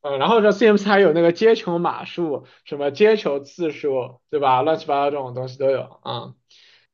嗯，然后这 CMC 还有那个接球码数，什么接球次数，对吧？乱七八糟这种东西都有啊。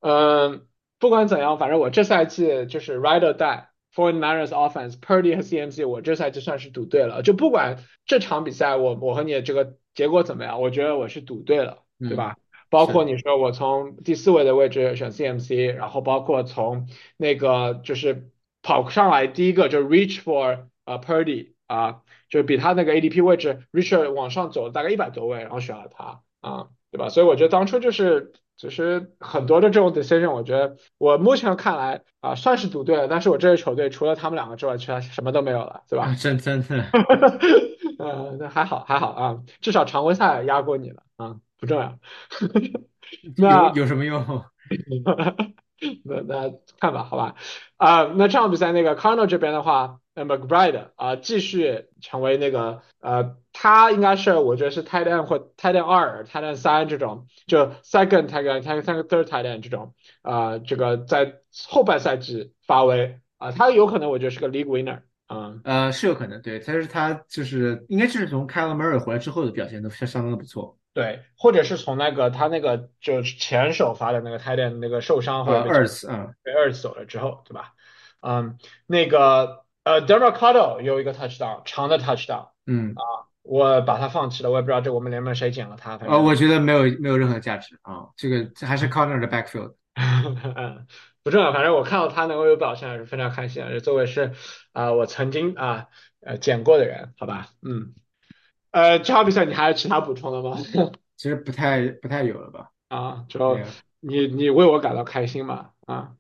嗯，不管怎样，反正我这赛季就是 ride or die。49ers offense，Purdy 和 CMC，我这赛季算是赌对了。就不管这场比赛我我和你这个结果怎么样，我觉得我是赌对了，对嗯，吧？包括，你说我从第四位的位置选 CMC，然后包括从那个就是跑上来第一个就 reach for 呃 Purdy 啊，就是比他那个 ADP 位置 Richard 往上走大概一百多位，然后选了他啊，对吧？所以我觉得当初就是其实很多的这种 decision，我觉得我目前看来啊算是赌对了，但是我这支球队除了他们两个之外，其他什么都没有了，对啊，吧？真真的，<laughs> 呃，那还好还好啊，至少常规赛压过你了啊，不重要。<laughs> 有那有什么用？<laughs> <clears throat> 那那看吧，好吧，啊，那这场比赛那个 Carneal 这边的话，那么 McBride 啊，继续成为那个呃，他应该是我觉得是 Tight End 或 Tight End 二、Tight End 三这种，就 Second Tight End、Tight End 三 Third Tight End 这种，啊，这个在后半赛季发威。啊，他有可能我觉得是个 League Winner，嗯呃是有可能，对，但是他就是应该就是从 Kalamary 回来之后的表现都相相当的不错。对，或者是从那个他那个就是前首发的那个 tight end 那个受伤或呃，者被二次，嗯被二次走了之后，对吧？嗯，那个呃 d e r m a c a d o 有一个 touchdown，长的 touchdown，嗯啊，我把它放弃了，我也不知道这我们联盟谁捡了它，反呃，正我觉得没有没有任何价值啊，这个这还是 Connor 的 backfield。嗯 <laughs> 不重要，反正我看到他能够有表现，还是非常开心的。作为是啊、我曾经啊呃捡过的人，好吧，嗯，呃，这场比赛你还有其他补充的吗？<laughs> 其实不太不太有了吧？啊，就没有，你你为我感到开心嘛？啊。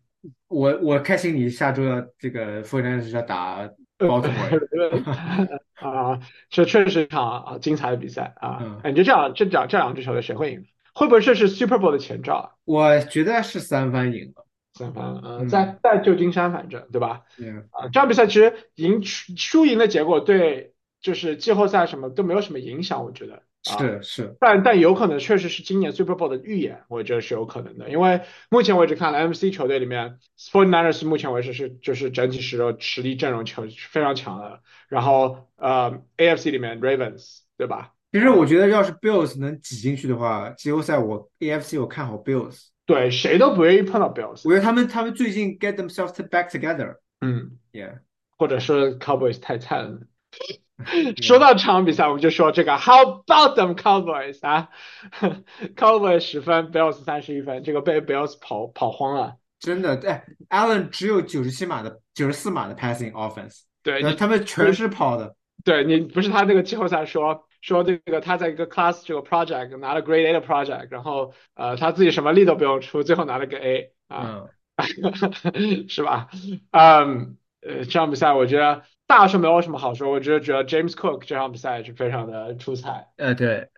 我我开心你下周要这个 r t n 要打 Baltimore，<laughs> 啊，这确实是一场啊精彩的比赛啊！嗯，哎，你就这样，这两这两支球队谁会赢？会不会这是 Super Bowl 的前兆啊？我觉得是三番赢了。三番，呃，嗯，在在旧金山，反正对吧？嗯，啊，这场比赛其实赢输输赢的结果对就是季后赛什么都没有什么影响，我觉得啊。是是，但但有可能确实是今年 Super Bowl 的预演，我觉得是有可能的，因为目前为止看来 MC 球队里面 49ers 目前为止是就是整体实力实力阵容球非常强的，然后呃 AFC 里面 Ravens 对吧？其实我觉得要是 Bills 能挤进去的话，季后赛我 AFC 我看好 Bills，对，谁都不愿意碰到 Bills，我觉得他们他们最近 get themselves back together，yeah，嗯，yeah，或者是 Cowboys 太菜了。<laughs> 说到这场比赛，我们就说这个 How about them Cowboys 啊？<laughs> Cowboys 十分，Bills 三十一分，这个被 Bills 跑跑慌了。真的，对，Allen 只有九十七码的九十四码的 passing offense，对你，他们全是跑的，对你不是他那个季后赛说说这个他在一个 class 这个 project 拿了 Grade A 的 project，然后呃他自己什么力都不用出，最后拿了个 A 啊，嗯，<laughs> 是吧？嗯，呃，这场比赛我觉得大是没有什么好说，我只是觉得 James Cook 这场比赛是非常的出彩，呃，对，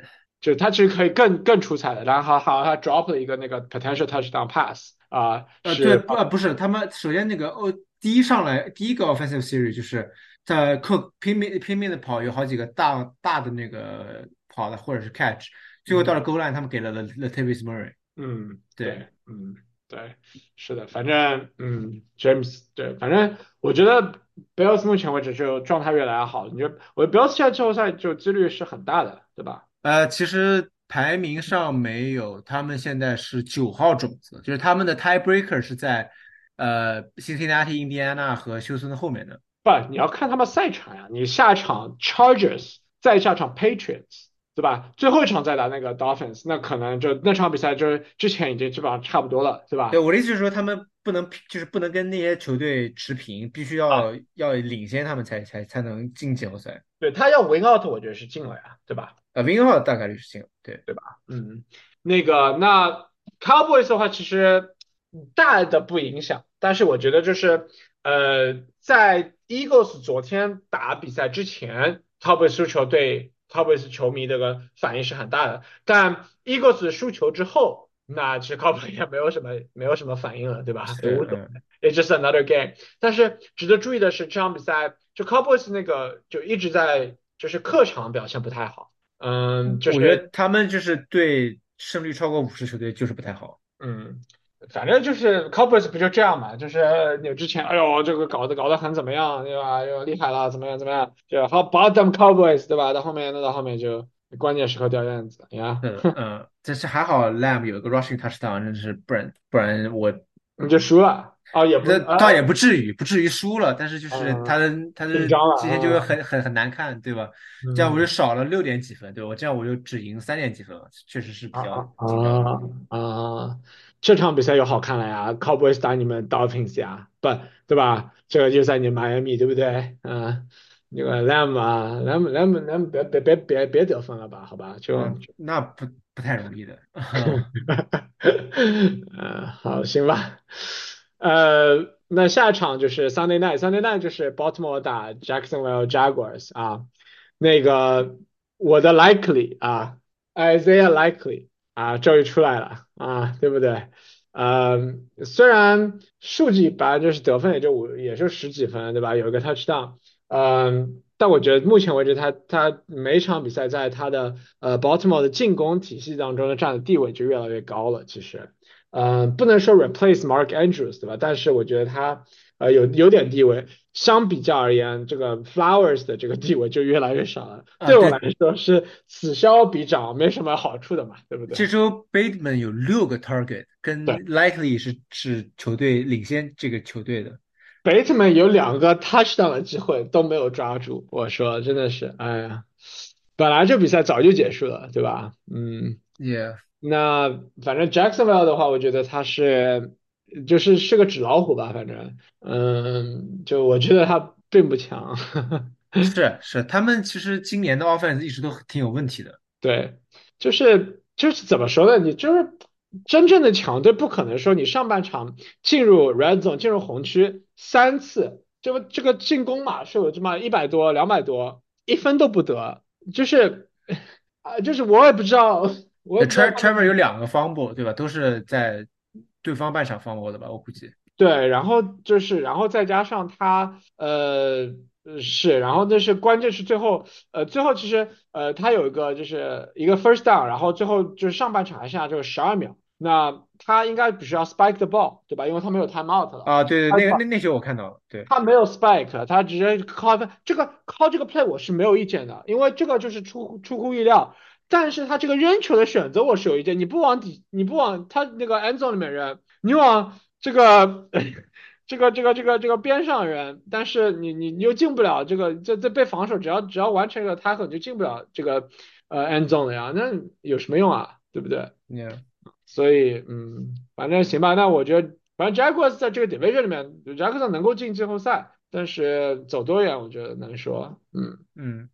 就他其实可以更更出彩的。然后好，他 drop 了一个那个 potential touchdown pass 啊、呃，是对，不，呃不是，他们首先那个哦，第一上来第一个 offensive series 就是在 Cook 拼命拼命的跑，有好几个大大的那个跑的或者是 catch，最后到了 goal line，他们给了 The Latavius Murray，嗯，对。对，嗯，对，是的，反正嗯，James 对，反正我觉得 Bills 目前为止就状态越来越好，你觉得我 Bills 现在季后赛就几率是很大的，对吧？呃，其实排名上没有，他们现在是九号种子，就是他们的 tiebreaker 是在呃 Cincinnati、印第安纳和休斯顿后面的。不，你要看他们赛场呀，你下场 Chargers，再下场 Patriots，对吧？最后一场再打那个 Dolphins，那可能就那场比赛就是之前已经基本上差不多了，对吧对，？我的意思是说，他们不能就是不能跟那些球队持平，必须要、要领先他们才才才能进季后赛。对他要 win out，我觉得是进了呀，对吧？呃 w i n out 大概率是进了，对对吧，嗯，那个那 Cowboys 的话，其实大的不影响，但是我觉得就是呃，在 Eagles 昨天打比赛之前，Cowboys 输球对 Cowboys 球迷这个反应是很大的，但 Eagles 输球之后，那其实 Cowboys 也没有什么 <laughs> 没有什么反应了，对吧？是也无所谓嗯，It's just another game。但是值得注意的是，这场比赛就 Cowboys 那个就一直在就是客场表现不太好，嗯，就是我觉得他们就是对胜率超过五十球队就是不太好。嗯，反正就是 Cowboys 不就这样嘛，就是你之前哎呦这个搞得搞得很怎么样，对吧？又厉害了，怎么样怎么样，就 How about them Cowboys，对吧？到后面那到后面就关键时刻掉链子呀，嗯嗯，但是还好，Lamb 有一个 rushing touchdown，真是不然不然我你就输了啊，也不啊这倒也不至于不至于输了，但是就是嗯他的他的今天就很很很难看，对吧？嗯这样我就少了六点几分，对吧？我这样我就只赢三点几分了，确实是比较紧张的。啊啊，这场比赛又好看了呀，Cowboys 打你们 Dolphins 呀，不对吧？这个就在你迈阿密，对不对？嗯，那个 Lamb 啊，Lamb Lamb Lamb 别别别别别得分了吧，好吧，就。嗯，那不不太容易的。呃，好，行吧。呃，那下一场就是 Sunday night，Sunday night 就是 Baltimore 打 Jacksonville Jaguars 啊。那个我的 Likely 啊，Isaiah Likely 啊，终于出来了啊，对不对？呃，虽然数据一般就是得分也就五，也就十几分，对吧？有一个 touchdown，嗯，但我觉得目前为止他他每场比赛在他的呃 Baltimore 的进攻体系当中的占的地位就越来越高了。其实，嗯，不能说 replace Mark Andrews 对吧？但是我觉得他呃有有点地位。相比较而言，这个 Flowers 的这个地位就越来越少了。啊对我来说是此消彼长，没什么好处的嘛，对不对？这周 Bateman 有六个 target，跟 Likely 是是球队领先这个球队的。Bateman 有两个 touchdown 的机会都没有抓住，我说真的是，哎呀，本来这比赛早就结束了，对吧？嗯，Yeah，那反正 Jacksonville 的话，我觉得他是就是是个纸老虎吧，反正，嗯，就我觉得他并不强，<laughs> 是是，他们其实今年的 offense 一直都挺有问题的。对，就是就是怎么说呢？你就是真正的强队，不可能说你上半场进入 red zone 进入红区三次，这个这个进攻嘛是有这么一百多两百多，一分都不得，就是 <laughs> 啊，就是我也不知道，我也不知道 Tra- Trevor 有两个 fumble，对吧？都是在对方半场 fumble 的吧？我估计。对，然后就是，然后再加上他，呃，呃是，然后但是关键是最后，呃，最后其实，呃，他有一个就是一个 first down，然后最后就是上半场还剩下就是十二秒，那他应该只需要 spike the ball，对吧？因为他没有 timeout 了，啊，对对，那那那球我看到了，对，他没有 spike，他直接 call 分，这个 call 这个 play 我是没有意见的，因为这个就是出乎出乎意料，但是他这个扔球的选择我是有意见，你不往底，你不往他那个 end zone 里面扔，你往这个 <laughs> 这个这个这个这个边上扔，但是你你你又进不了这个这这被防守，只要只要完成一个 tackle 你就进不了这个呃 end zone 了呀，那有什么用啊，对不对？Yeah，所以，嗯，反正行吧。那我觉得，反正 Jaguars 在这个 division 里面，Jaguars 能够进季后赛，但是走多远，我觉得难说。嗯，嗯，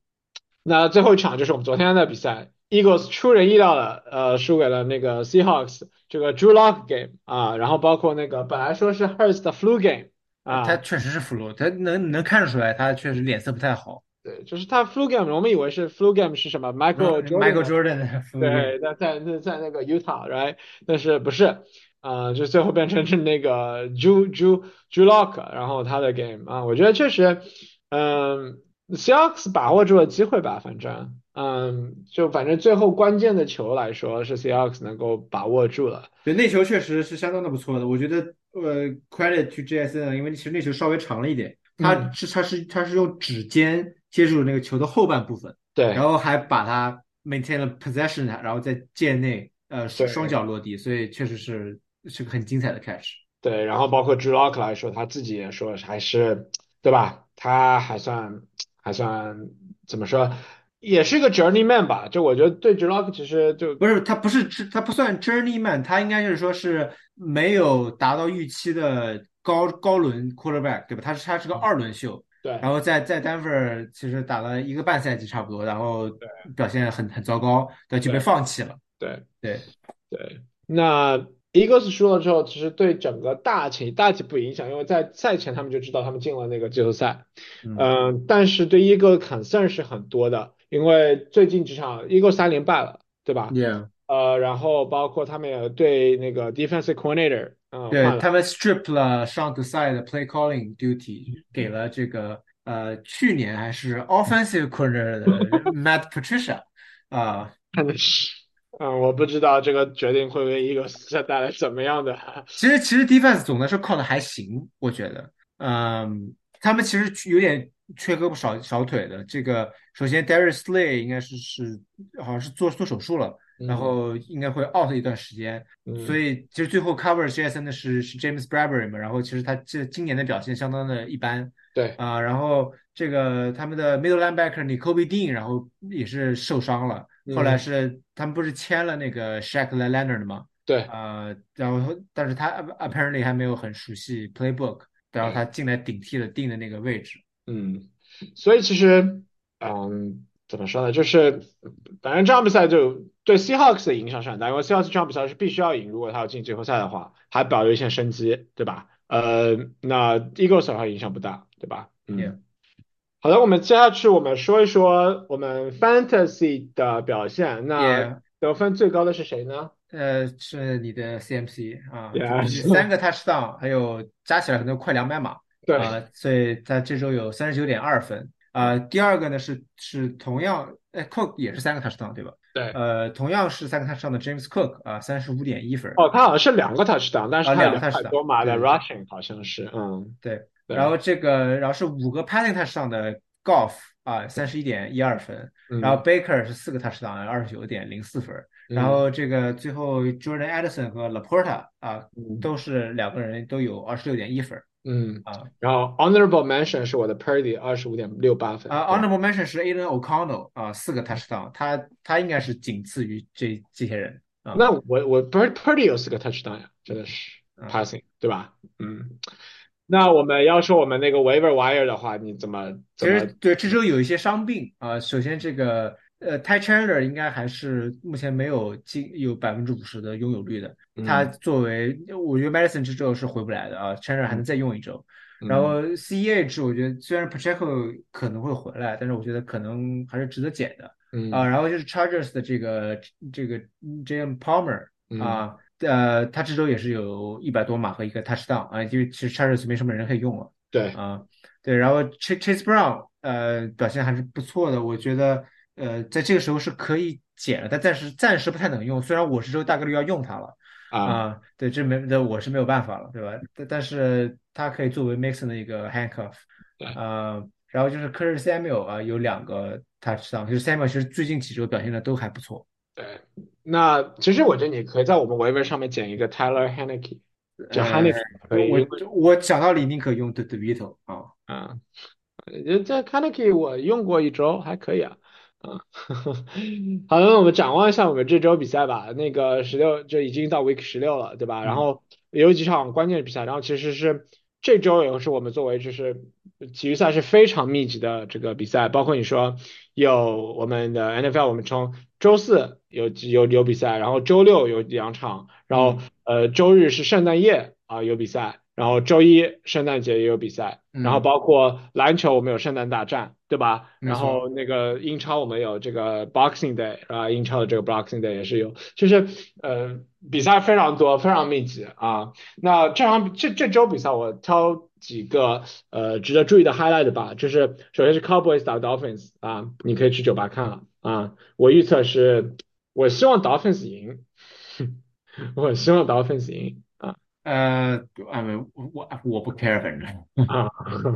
那最后一场就是我们昨天的比赛，Eagles 出人意料的，呃，输给了那个 Seahawks 这个 Drew Lock game 啊，然后包括那个本来说是 Hurts 的 flu game 啊。他确实是 flu，他能能看得出来，他确实脸色不太好。对，就是他 flu game，我们以为是 flu game 是什么 Michael Jordan，Jordan 的 flu，对，在在在在那个 Utah，right，但是不是，啊，就最后变成是那个 Drew Drew Drew Lock，然后他的 game 啊，我觉得确实，嗯，Seahawks 把握住了机会吧，反正，嗯，就反正最后关键的球来说是 Seahawks 能够把握住了，对，那球确实是相当的不错的。我觉得呃，credit to JSN，因为其实那球稍微长了一点，他嗯是他是他是用指尖接住那个球的后半部分，对然后还把它 maintain 了 possession，然后在界内呃对双脚落地，所以确实是是个很精彩的 catch。对，然后包括 Drew Lock 来说，他自己也说还是，对吧？他还算还算怎么说，也是个 journeyman 吧。就我觉得对 Drew Lock 其实就不是，他不是他不算 journeyman，他应该就是说是没有达到预期的高高轮 quarterback，对吧？他是他是个二轮秀，对然后在在丹佛其实打了一个半赛季差不多，然后表现很很糟糕，对，就被放弃了。对对，对。那 Eagles 输了之后，其实对整个大体大体不影响，因为在赛前他们就知道他们进了那个季后赛。嗯嗯，但是对 Eagles concern 是很多的，因为最近几场 Eagles 三连败了，对吧？，Yeah，呃，然后包括他们也对那个 defensive coordinator。对他们 strip 了上 the side 的 play calling duty，给了这个呃去年还是 offensive coordinator 的 Matt Patricia 啊、真的是，嗯，我不知道这个决定会为 Eagles 带来怎么样的，其实其实 defense 总的是靠的还行，我觉得，嗯，他们其实有点缺胳膊少少腿的。这个首先 Darius Slay 应该是是好像是做做手术了，然后应该会 out 一段时间，嗯。所以其实最后 cover JSN 的是是 James Bradbury 嘛，然后其实他这今年的表现相当的一般对。啊，然后这个他们的 middle linebacker Nicobe Dean 然后也是受伤了，后来嗯是他们不是签了那个 Shaq Leonard 吗？对呃，然后但是他 apparently 还没有很熟悉 playbook，然后他进来顶替了定的那个位置。嗯，所以其实，嗯，怎么说呢？就是反正这场比赛就对 Seahawks 的影响是很大，因为 Seahawks 这场比赛是必须要赢，如果他要进季后赛的话，还保留一线生机，对吧？呃，那 Eagles 的话影响不大，对吧？嗯 Yeah 好的，我们接下去我们说一说我们 Fantasy 的表现。那得分最高的是谁呢？呃，是你的 CMC 啊，Yeah 三个 touchdown，还有加起来可能快两百码对，啊，所以他这周有三十九点二分。啊，第二个呢是是同样，哎，Cook 也是三个 touchdown 对吧？对呃，同样是三个 touchdown 的 James Cook 啊，三十五点一分。哦，他好像是两个 touchdown，但是他两个 touchdown，多码的 rushing，好像是，嗯，对然后这个，然后是五个 passing touchdown 的 Golf 啊，三十一点一二分，嗯然后 Baker 是四个 touchdown，二十九点零四分，然后这个最后 Jordan Addison 和 Laporta 啊，嗯都是两个人都有二十六点一分嗯，啊然后 honorable mention 是我的 Purdy 二十五点六八分啊，Honorable mention 是 Aiden O'Connell 啊，四个 touchdown，他他应该是仅次于这这些人啊，那我我 Pur- Purdy 有四个 touchdown 呀，真的是嗯 passing 对吧？嗯，那我们要说我们那个 waiver wire 的话，你怎么其怎么实对这周有一些伤病啊，首先这个呃 Ty Chandler 应该还是目前没有进有百分之五十的拥有率的。他嗯作为我觉得 Madison 这周是回不来的啊，Chandler 还能再用一周。嗯然后 CEH 我觉得虽然 Pacheco 可能会回来，但是我觉得可能还是值得减的嗯啊。然后就是 Chargers 的这个这个 Jalen Palmer 嗯啊，呃，他这周也是有一百多码和一个 touchdown 啊，因为其实 Chargers 没什么人可以用了。对啊，对，然后 Chase Brown，呃，表现还是不错的，我觉得，呃，在这个时候是可以减了，但暂时暂时不太能用，虽然我是周大概率要用它了啊啊，对，这没这我是没有办法了，对吧？但但是它可以作为 Mixon 的一个 handcuff，对啊，然后就是 Curtis Samuel 啊，有两个 touchdown，就是 Samuel 其实最近几周表现的都还不错，对，那其实我觉得你可以在我们 waiver 上面捡一个 Tyler Haneke，就呃 Haneke 可以，因为我我想到里宁可用 The DeVito 啊，啊，呃这 Haneky 我用过一周，还可以啊。啊，<laughs> 好，那我们展望一下我们这周比赛吧。那个十六就已经到 week 十六了，对吧？然后有几场关键比赛，然后其实是这周也是我们作为就是体育赛是非常密集的这个比赛，包括你说有我们的 NFL，我们从周四有有有比赛，然后周六有两场，然后呃周日是圣诞夜啊有比赛。然后周一圣诞节也有比赛，然后嗯，包括篮球我们有圣诞大战，对吧？然。后那个英超我们有这个 Boxing Day 啊，英超的这个 Boxing Day 也是有，就是呃比赛非常多，非常密集啊。那这场这这周比赛我挑几个呃值得注意的 highlight 吧，就是首先是 Cowboys 打 Dolphins 啊，你可以去酒吧看了啊。我预测是，我希望 Dolphins 赢，<laughs> 我希望 Dolphins 赢啊呃，啊没，我我我不 care，反正。<laughs> 啊。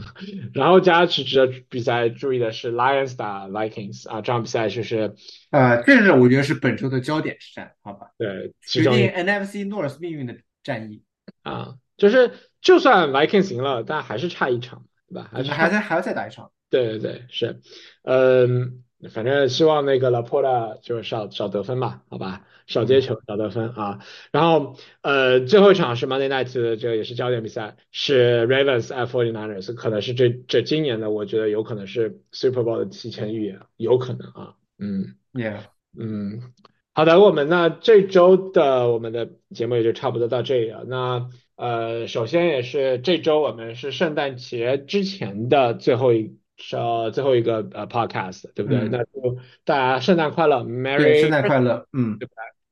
<laughs> 然后加去值得比赛注意的是 Lions 打 Vikings 啊，这场比赛就是呃，这是我觉得是本周的焦点之战，好吧？对决定 NFC North 命运的战役，啊，就是就算 Vikings 赢了，但还是差一场，对吧？还是还在还要再打一场。对对对，是，嗯，反正希望那个 Laporta 就是少少得分吧，好吧，少接嗯球，少得分啊。然后呃，最后一场是 Monday Night 的这个也是焦点比赛，是 Ravens at Forty Niners，可能是这这今年的，我觉得有可能是 Super Bowl 的提前预言，有可能啊，嗯。，Yeah，嗯，好的，我们那这周的我们的节目也就差不多到这里了。那呃，首先也是这周我们是圣诞节之前的最后一呃最后一个呃 podcast，对不对？嗯，那就大家圣诞快乐，Merry 圣诞。快乐，嗯，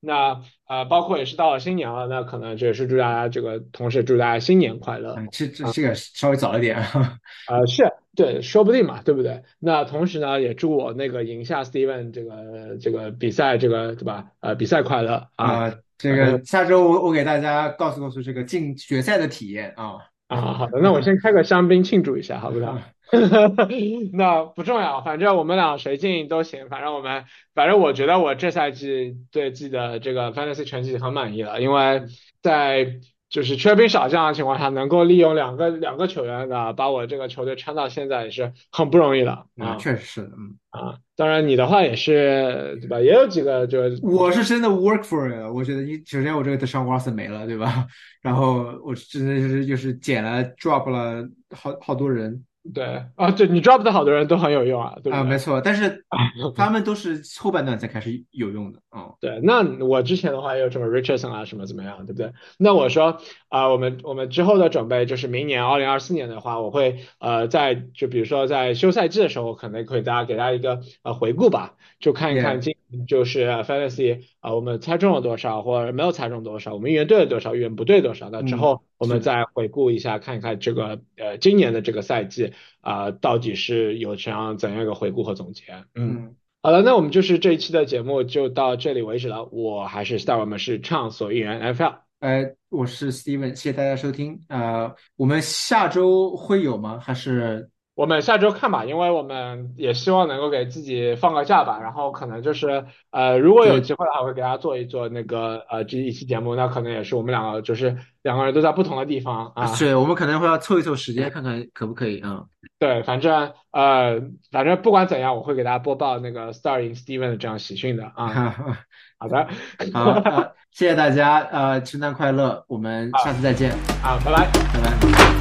那呃，包括也是到了新年了，那可能这也是祝大家这个同时祝大家新年快乐。嗯，这这这个稍微早一点啊，<laughs> 呃，是对，说不定嘛，对不对？那同时呢，也祝我那个赢下 Steven 这个这个比赛，这个对吧？呃，比赛快乐啊！啊，这个下周我我给大家告诉告诉这个进决赛的体验啊，啊，好的，那我先开个香槟庆祝一下，好不好？<laughs> <laughs> 那不重要，反正我们俩谁进都行，反正我们，反正我觉得我这赛季对自己的这个 fantasy 成绩很满意了，因为在就是缺兵少将的情况下，能够利用两个两个球员的把我这个球队撑到现在也是很不容易的啊，啊确实是的，嗯，啊！当然你的话也是对吧？也有几个就是我是真的 work for it，我觉得一首先我这个 Deshaun Watson 没了，对吧？<laughs> 然后我真的是就是捡了 drop 了好好多人对啊，对你 drop 的好多人都很有用啊，对不啊，没错，但是 <laughs> 他们都是后半段才开始有用的啊，对，那我之前的话也有什么 Richardson 啊，什么怎么样，对不对？那我说啊、我们我们之后的准备就是明年二零二四年的话，我会呃在就比如说在休赛季的时候，可能可以大家给大家一个呃回顾吧，就看一看今就是 Fantasy 啊、我们猜中了多少，或者没有猜中多少，我们预言对了多少，预言不对多少，那之嗯，后我，们再回顾一下，看一看这个呃今年的这个赛季啊、到底是有怎样怎样一个回顾和总结，嗯。嗯。好了，那我们就是这一期的节目就到这里为止了。我还是 Star，我们是畅所欲言 NFL。呃，我是 Steven，谢谢大家收听。呃，我们下周会有吗？还是我们下周看吧，因为我们也希望能够给自己放个假吧。然后可能就是呃，如果有，机会的话，我会给大家做一做那个呃这一期节目。那可能也是我们两个就是两个人都在不同的地方啊。是我们可能会要凑一凑时间，看看可不可以啊？对，反正呃，反正不管怎样，我会给大家播报那个 Star in Steven 的这样喜讯的啊。<laughs> 好的，好，呃，谢谢大家，呃，圣诞快乐，我们下次再见，啊，拜拜。拜拜。